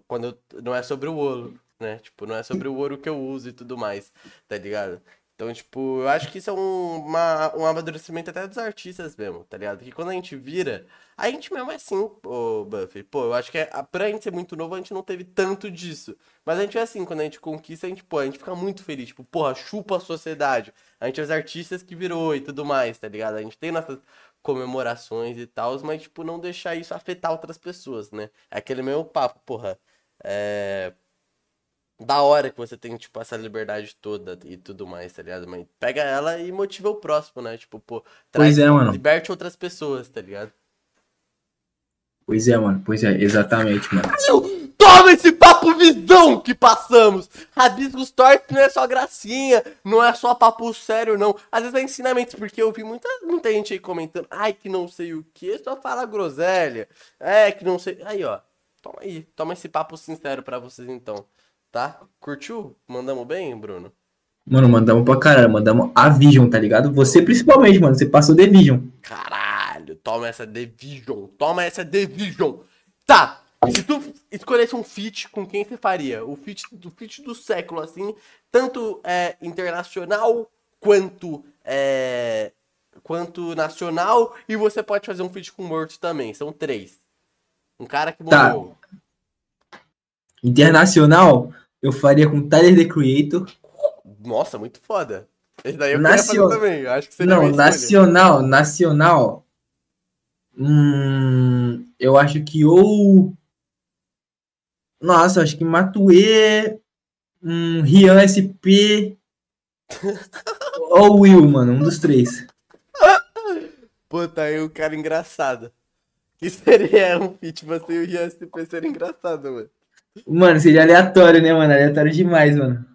Quando não é sobre o ouro, né? Tipo, não é sobre o ouro que eu uso e tudo mais, tá ligado? Então, tipo, eu acho que isso é um, uma, um amadurecimento até dos artistas mesmo, tá ligado? Que quando a gente vira, a gente mesmo é assim, ô Buffy. Pô, eu acho que é, pra gente ser muito novo, a gente não teve tanto disso. Mas a gente é assim, quando a gente conquista, a gente, pô, a gente fica muito feliz. Tipo, porra, chupa a sociedade. A gente é os artistas que virou e tudo mais, tá ligado? A gente tem nossas comemorações e tal, mas, tipo, não deixar isso afetar outras pessoas, né? É aquele mesmo papo, porra. É. Da hora que você tem, tipo, essa liberdade toda e tudo mais, tá ligado? Mas pega ela e motiva o próximo, né? Tipo, pô, traz, pois é, mano. liberte outras pessoas, tá ligado? Pois é, mano. Pois é, exatamente, mano. Toma esse papo visão que passamos. Rabiscos tortos não é só gracinha, não é só papo sério, não. Às vezes é ensinamento, porque eu vi muita, muita gente aí comentando, ai, que não sei o que, só fala groselha. É, que não sei. Aí, ó. Toma aí, toma esse papo sincero pra vocês então. Tá? Curtiu? Mandamos bem, Bruno? Mano, mandamos pra caralho, mandamos a Vision, tá ligado? Você principalmente, mano, você passou The Vision. Caralho, toma essa The Vision, toma essa The Vision. Tá, se tu escolhesse um feat, com quem você faria? O feat do feat do século, assim, tanto é, internacional quanto é, quanto nacional, e você pode fazer um feat com morto também. São três. Um cara que morreu. Tá. Internacional, eu faria com Tyler the Creator. Nossa, muito foda. Esse daí eu Nacion... também. Eu acho que seria Não, nacional, nacional. Hum, eu acho que ou nossa, acho que Matue, um Rian SP ou Will, mano, um dos três. Pô, tá aí um cara engraçado. Que seria um feat você e o Rian SP seria engraçado, mano. Mano, seria aleatório, né, mano? Aleatório demais, mano.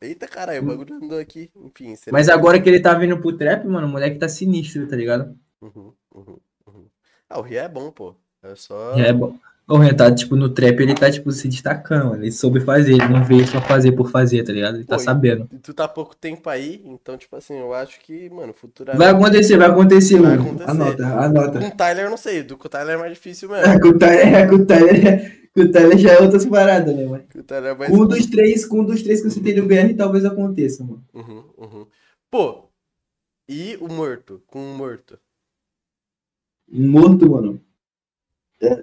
Eita caralho, o bagulho andou aqui. Enfim. Mas agora que ele tá vindo pro trap, mano, o moleque tá sinistro, tá ligado? Uhum, uhum, uhum. Ah, o Rian é bom, pô. É só. É bom. O tá, tipo, no trap, ele tá, tipo, se destacando. Ele soube fazer, ele não veio só fazer por fazer, tá ligado? Ele tá Pô, tá sabendo. Tu tá pouco tempo aí, então, tipo assim, eu acho que, mano, futuramente. Vai acontecer, vai acontecer, vai mano. Acontecer. Anota, anota. Com o Tyler, eu não sei. Do com o Tyler é mais difícil mesmo. É, com o Tyler, é, com o Tyler, com o Tyler já é outras paradas, né, mano? Com, o Tyler é mais um dos três, com um dos três que você tem no BR, talvez aconteça, mano. Uhum, uhum. Pô, e o morto? Com o morto? Morto, mano.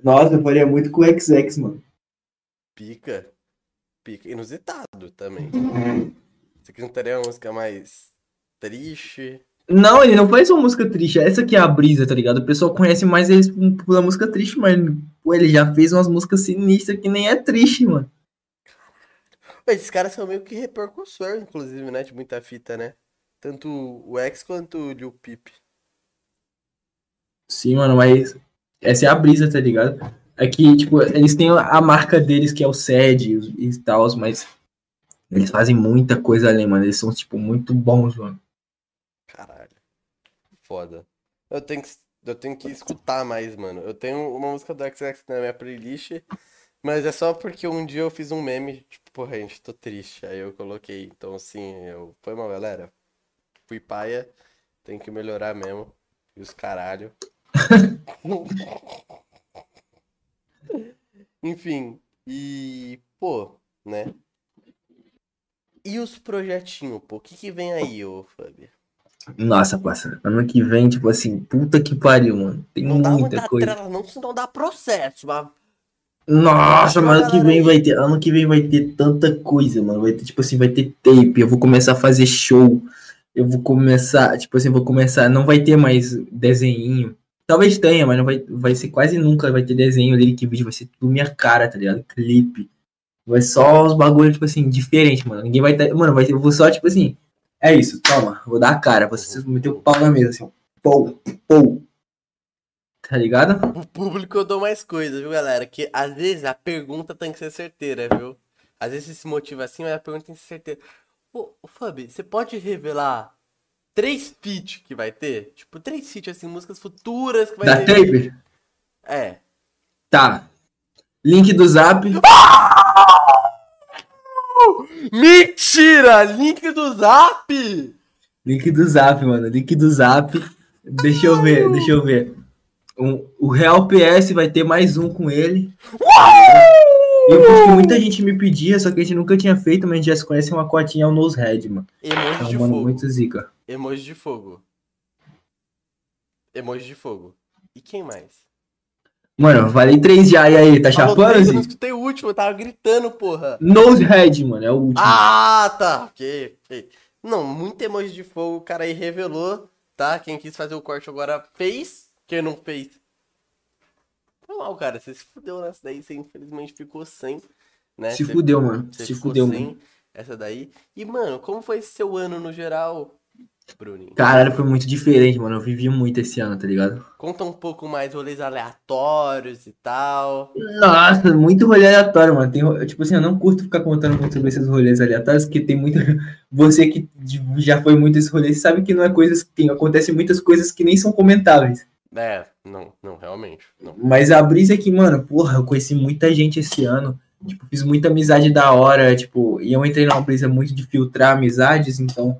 Nossa, eu faria muito com o XX, mano. Pica. Pica. Inusitado também. Você cantaria uma música mais triste? Não, ele não faz uma música triste. Essa que é a brisa, tá ligado? O pessoal conhece mais ele pela música triste, mas pô, ele já fez umas músicas sinistras que nem é triste, mano. Esses caras são meio que repercussor, inclusive, né? De muita fita, né? Tanto o X quanto o Lil Peep. Sim, mano, mas essa é a brisa, tá ligado? É que, tipo, eles têm a marca deles, que é o SED e tal, mas eles fazem muita coisa além, mano. Eles são, tipo, muito bons, mano. Caralho. Foda. Eu tenho que, eu tenho que escutar mais, mano. Eu tenho uma música do XX na minha playlist, mas é só porque um dia eu fiz um meme, tipo, porra, gente, tô triste. Aí eu coloquei. Então, assim, eu. Foi mal, galera. Fui paia. Tem que melhorar mesmo. E os caralho. Enfim, e pô, né? E os projetinhos, pô? O que, que vem aí, ô Fábio? Nossa, parceiro, ano que vem, tipo assim, puta que pariu, mano. Tem não muita dá coisa. Trela, não, senão dá processo, mas. Nossa, mano, ano que vem vai ter, ano que vem vai ter tanta coisa, mano. Vai ter, tipo assim, vai ter tape, eu vou começar a fazer show. Eu vou começar, tipo assim, vou começar, não vai ter mais desenho. Talvez tenha, mas não vai, vai ser quase nunca vai ter desenho, lyric vídeo, vai ser tudo minha cara, tá ligado? Clipe. Vai só os bagulhos, tipo assim, diferente, mano. Ninguém vai ter. Mano, vai, eu vou só, tipo assim. É isso, toma, vou dar a cara. Você meter o pau na mesa, assim. Pou, pou. Tá ligado? O público eu dou mais coisa, viu, galera? Que às vezes a pergunta tem que ser certeira, viu? Às vezes se motiva assim, mas a pergunta tem que ser certeira. Ô, Fabi, você pode revelar três feats que vai ter. Tipo, três feats, assim, músicas futuras que vai da ter. Da tape? É. Tá. Link do zap. Mentira! Link do zap! Link do zap, mano. Link do zap. Deixa eu ver, deixa eu ver. Um, o Real PS vai ter mais um com ele. Eu fiz que muita gente me pedia, só que a gente nunca tinha feito, mas a gente já se conhece uma cotinha ao Nose Head, mano. Emoji é de fogo. muito zica. Emoji de fogo. Emoji de fogo. E quem mais? Mano, falei três já, e aí, tá chapando? Eu não escutei o último, eu tava gritando, porra. Nosehead, mano, é o último. Ah, tá, ok, ok. Não, muito emoji de fogo, o cara aí revelou, tá? Quem quis fazer o corte agora fez, quem não fez. Foi mal, cara, você se fudeu nessa daí, você infelizmente ficou sem, né? Se você, fudeu, mano, se fudeu, mano. Essa daí. E, mano, como foi seu ano no geral? Bruninho. Caralho, foi muito diferente, mano. Eu vivi muito esse ano, tá ligado? Conta um pouco mais rolês aleatórios e tal. Nossa, muito rolê aleatório, mano. Tem, tipo assim, eu não curto ficar contando muito sobre esses rolês aleatórios, porque tem muito. Você que já foi muito esse rolê, sabe que não é coisas. Tem, acontece muitas coisas que nem são comentáveis. É, não, não, realmente. Não. Mas a brisa é que, mano, porra, eu conheci muita gente esse ano. Tipo, fiz muita amizade da hora, tipo, e eu entrei numa brisa muito de filtrar amizades, então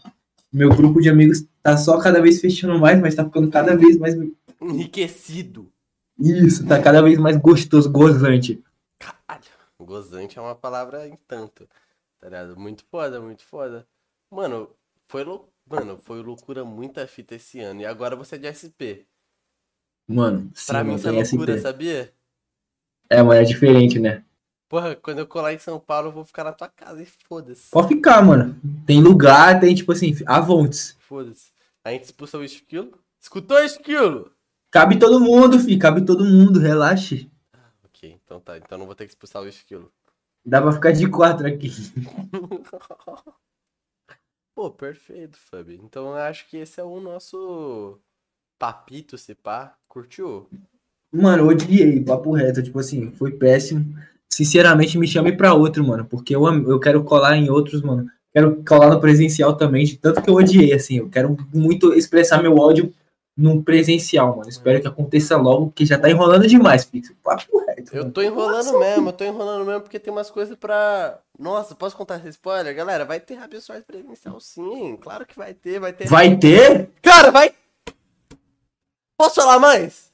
meu grupo de amigos tá só cada vez fechando mais, mas tá ficando cada vez mais enriquecido. Isso, tá cada vez mais gostoso, gozante. Caralho, gozante é uma palavra em tanto. Tá ligado? Muito foda, muito foda. Mano, foi lou... Mano, foi loucura muita fita esse ano. E agora você é de SP. Mano, sim, pra mim isso é loucura, SP. sabia? É, mas é diferente, né? Porra, quando eu colar em São Paulo, eu vou ficar na tua casa e foda-se. Pode ficar, mano. Tem lugar, tem tipo assim, avontes. Foda-se. A gente expulsa o esquilo. Escutou, esquilo? Cabe todo mundo, fi. Cabe todo mundo, relaxe. Ah, ok, então tá. Então não vou ter que expulsar o esquilo. Dá pra ficar de quatro aqui. Pô, perfeito, Fabi. Então eu acho que esse é o nosso papito, se pá, curtiu? Mano, eu odiei, papo reto, tipo assim, foi péssimo. Sinceramente, me chame pra outro, mano, porque eu, eu quero colar em outros, mano. Quero colar no presencial também, de tanto que eu odiei, assim. Eu quero muito expressar meu ódio num presencial, mano. Espero que aconteça logo, porque já tá enrolando demais, Pixel. Papo reto. Eu tô enrolando Nossa, mesmo, eu tô enrolando mesmo, porque tem umas coisas pra. Nossa, posso contar esse spoiler? Galera, vai ter Rabissorte presencial sim. Claro que vai ter, vai ter. Vai ter? Cara, vai. Posso falar mais?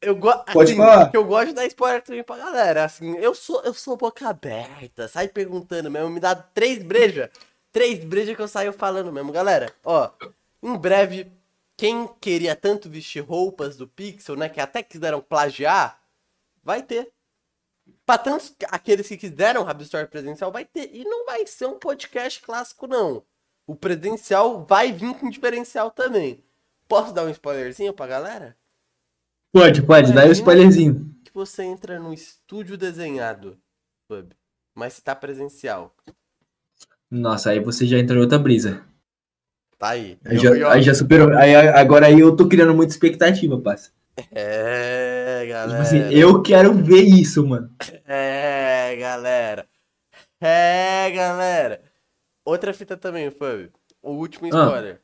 Eu gosto. Pode assim, falar. eu gosto de dar spoiler também pra galera. Assim, eu sou, eu sou boca aberta, sai perguntando mesmo. Me dá três brejas. Três brejas que eu saio falando mesmo. Galera, ó. Em breve quem queria tanto vestir roupas do Pixel, né, que até quiseram plagiar, vai ter. Pra tantos aqueles que quiseram Rabstore presencial, vai ter. E não vai ser um podcast clássico, não. O presencial vai vir com diferencial também. Posso dar um spoilerzinho pra galera? Pode, pode, dá um spoilerzinho. Que você entra no estúdio desenhado, mas se tá presencial. Nossa, aí você já entrou em outra brisa. Tá aí. Aí, eu, já, eu... aí já superou. Aí, agora aí eu tô criando muita expectativa, parça. É, galera. Tipo assim, eu quero ver isso, mano. É, galera. É, galera. Outra fita também, Fábio. O último ah. spoiler.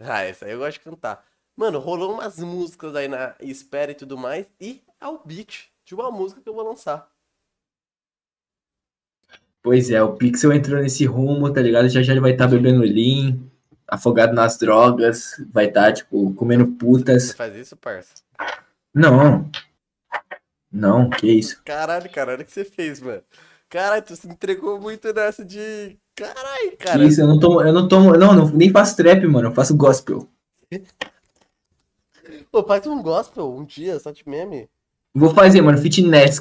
Ah. ah, essa aí eu gosto de cantar. Mano, rolou umas músicas aí na espera e tudo mais. E é o beat de uma música que eu vou lançar. Pois é, o Pixel entrou nesse rumo, tá ligado? Já já vai estar tá bebendo Lean, afogado nas drogas, vai estar, tá, tipo, comendo putas. Você faz isso, parça? Não. Não, que isso. Caralho, caralho, o que você fez, mano? Caralho, tu se entregou muito nessa de. Caralho, cara. Que isso, eu não tomo, eu não tomo. Não, não, nem faço trap, mano. Eu faço gospel. Pô, faz um gospel um dia, só de meme. Vou fazer, mano, fitness.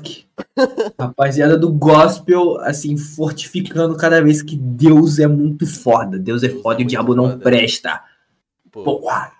Rapaziada do gospel, assim, fortificando cada vez que Deus é muito foda. Deus é Deus foda é e o diabo foda. não presta. Pô. Porra.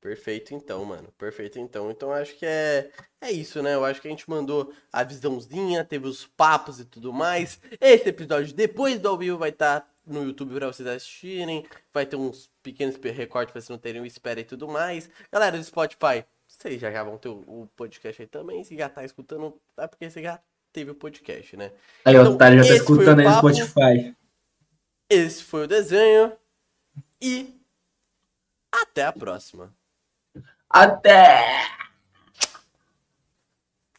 Perfeito então, mano. Perfeito então. Então acho que é é isso, né? Eu acho que a gente mandou a visãozinha, teve os papos e tudo mais. Esse episódio depois do ao vivo vai estar tá no YouTube para vocês assistirem. Vai ter uns pequenos recortes para vocês não terem espera e tudo mais. Galera do Spotify, vocês já, já vão ter o, o, podcast aí também. Se já tá escutando, é porque você já teve o podcast, né? Aí, então, o otário já tá escutando aí no Spotify. Esse foi o desenho. E até a próxima. Até!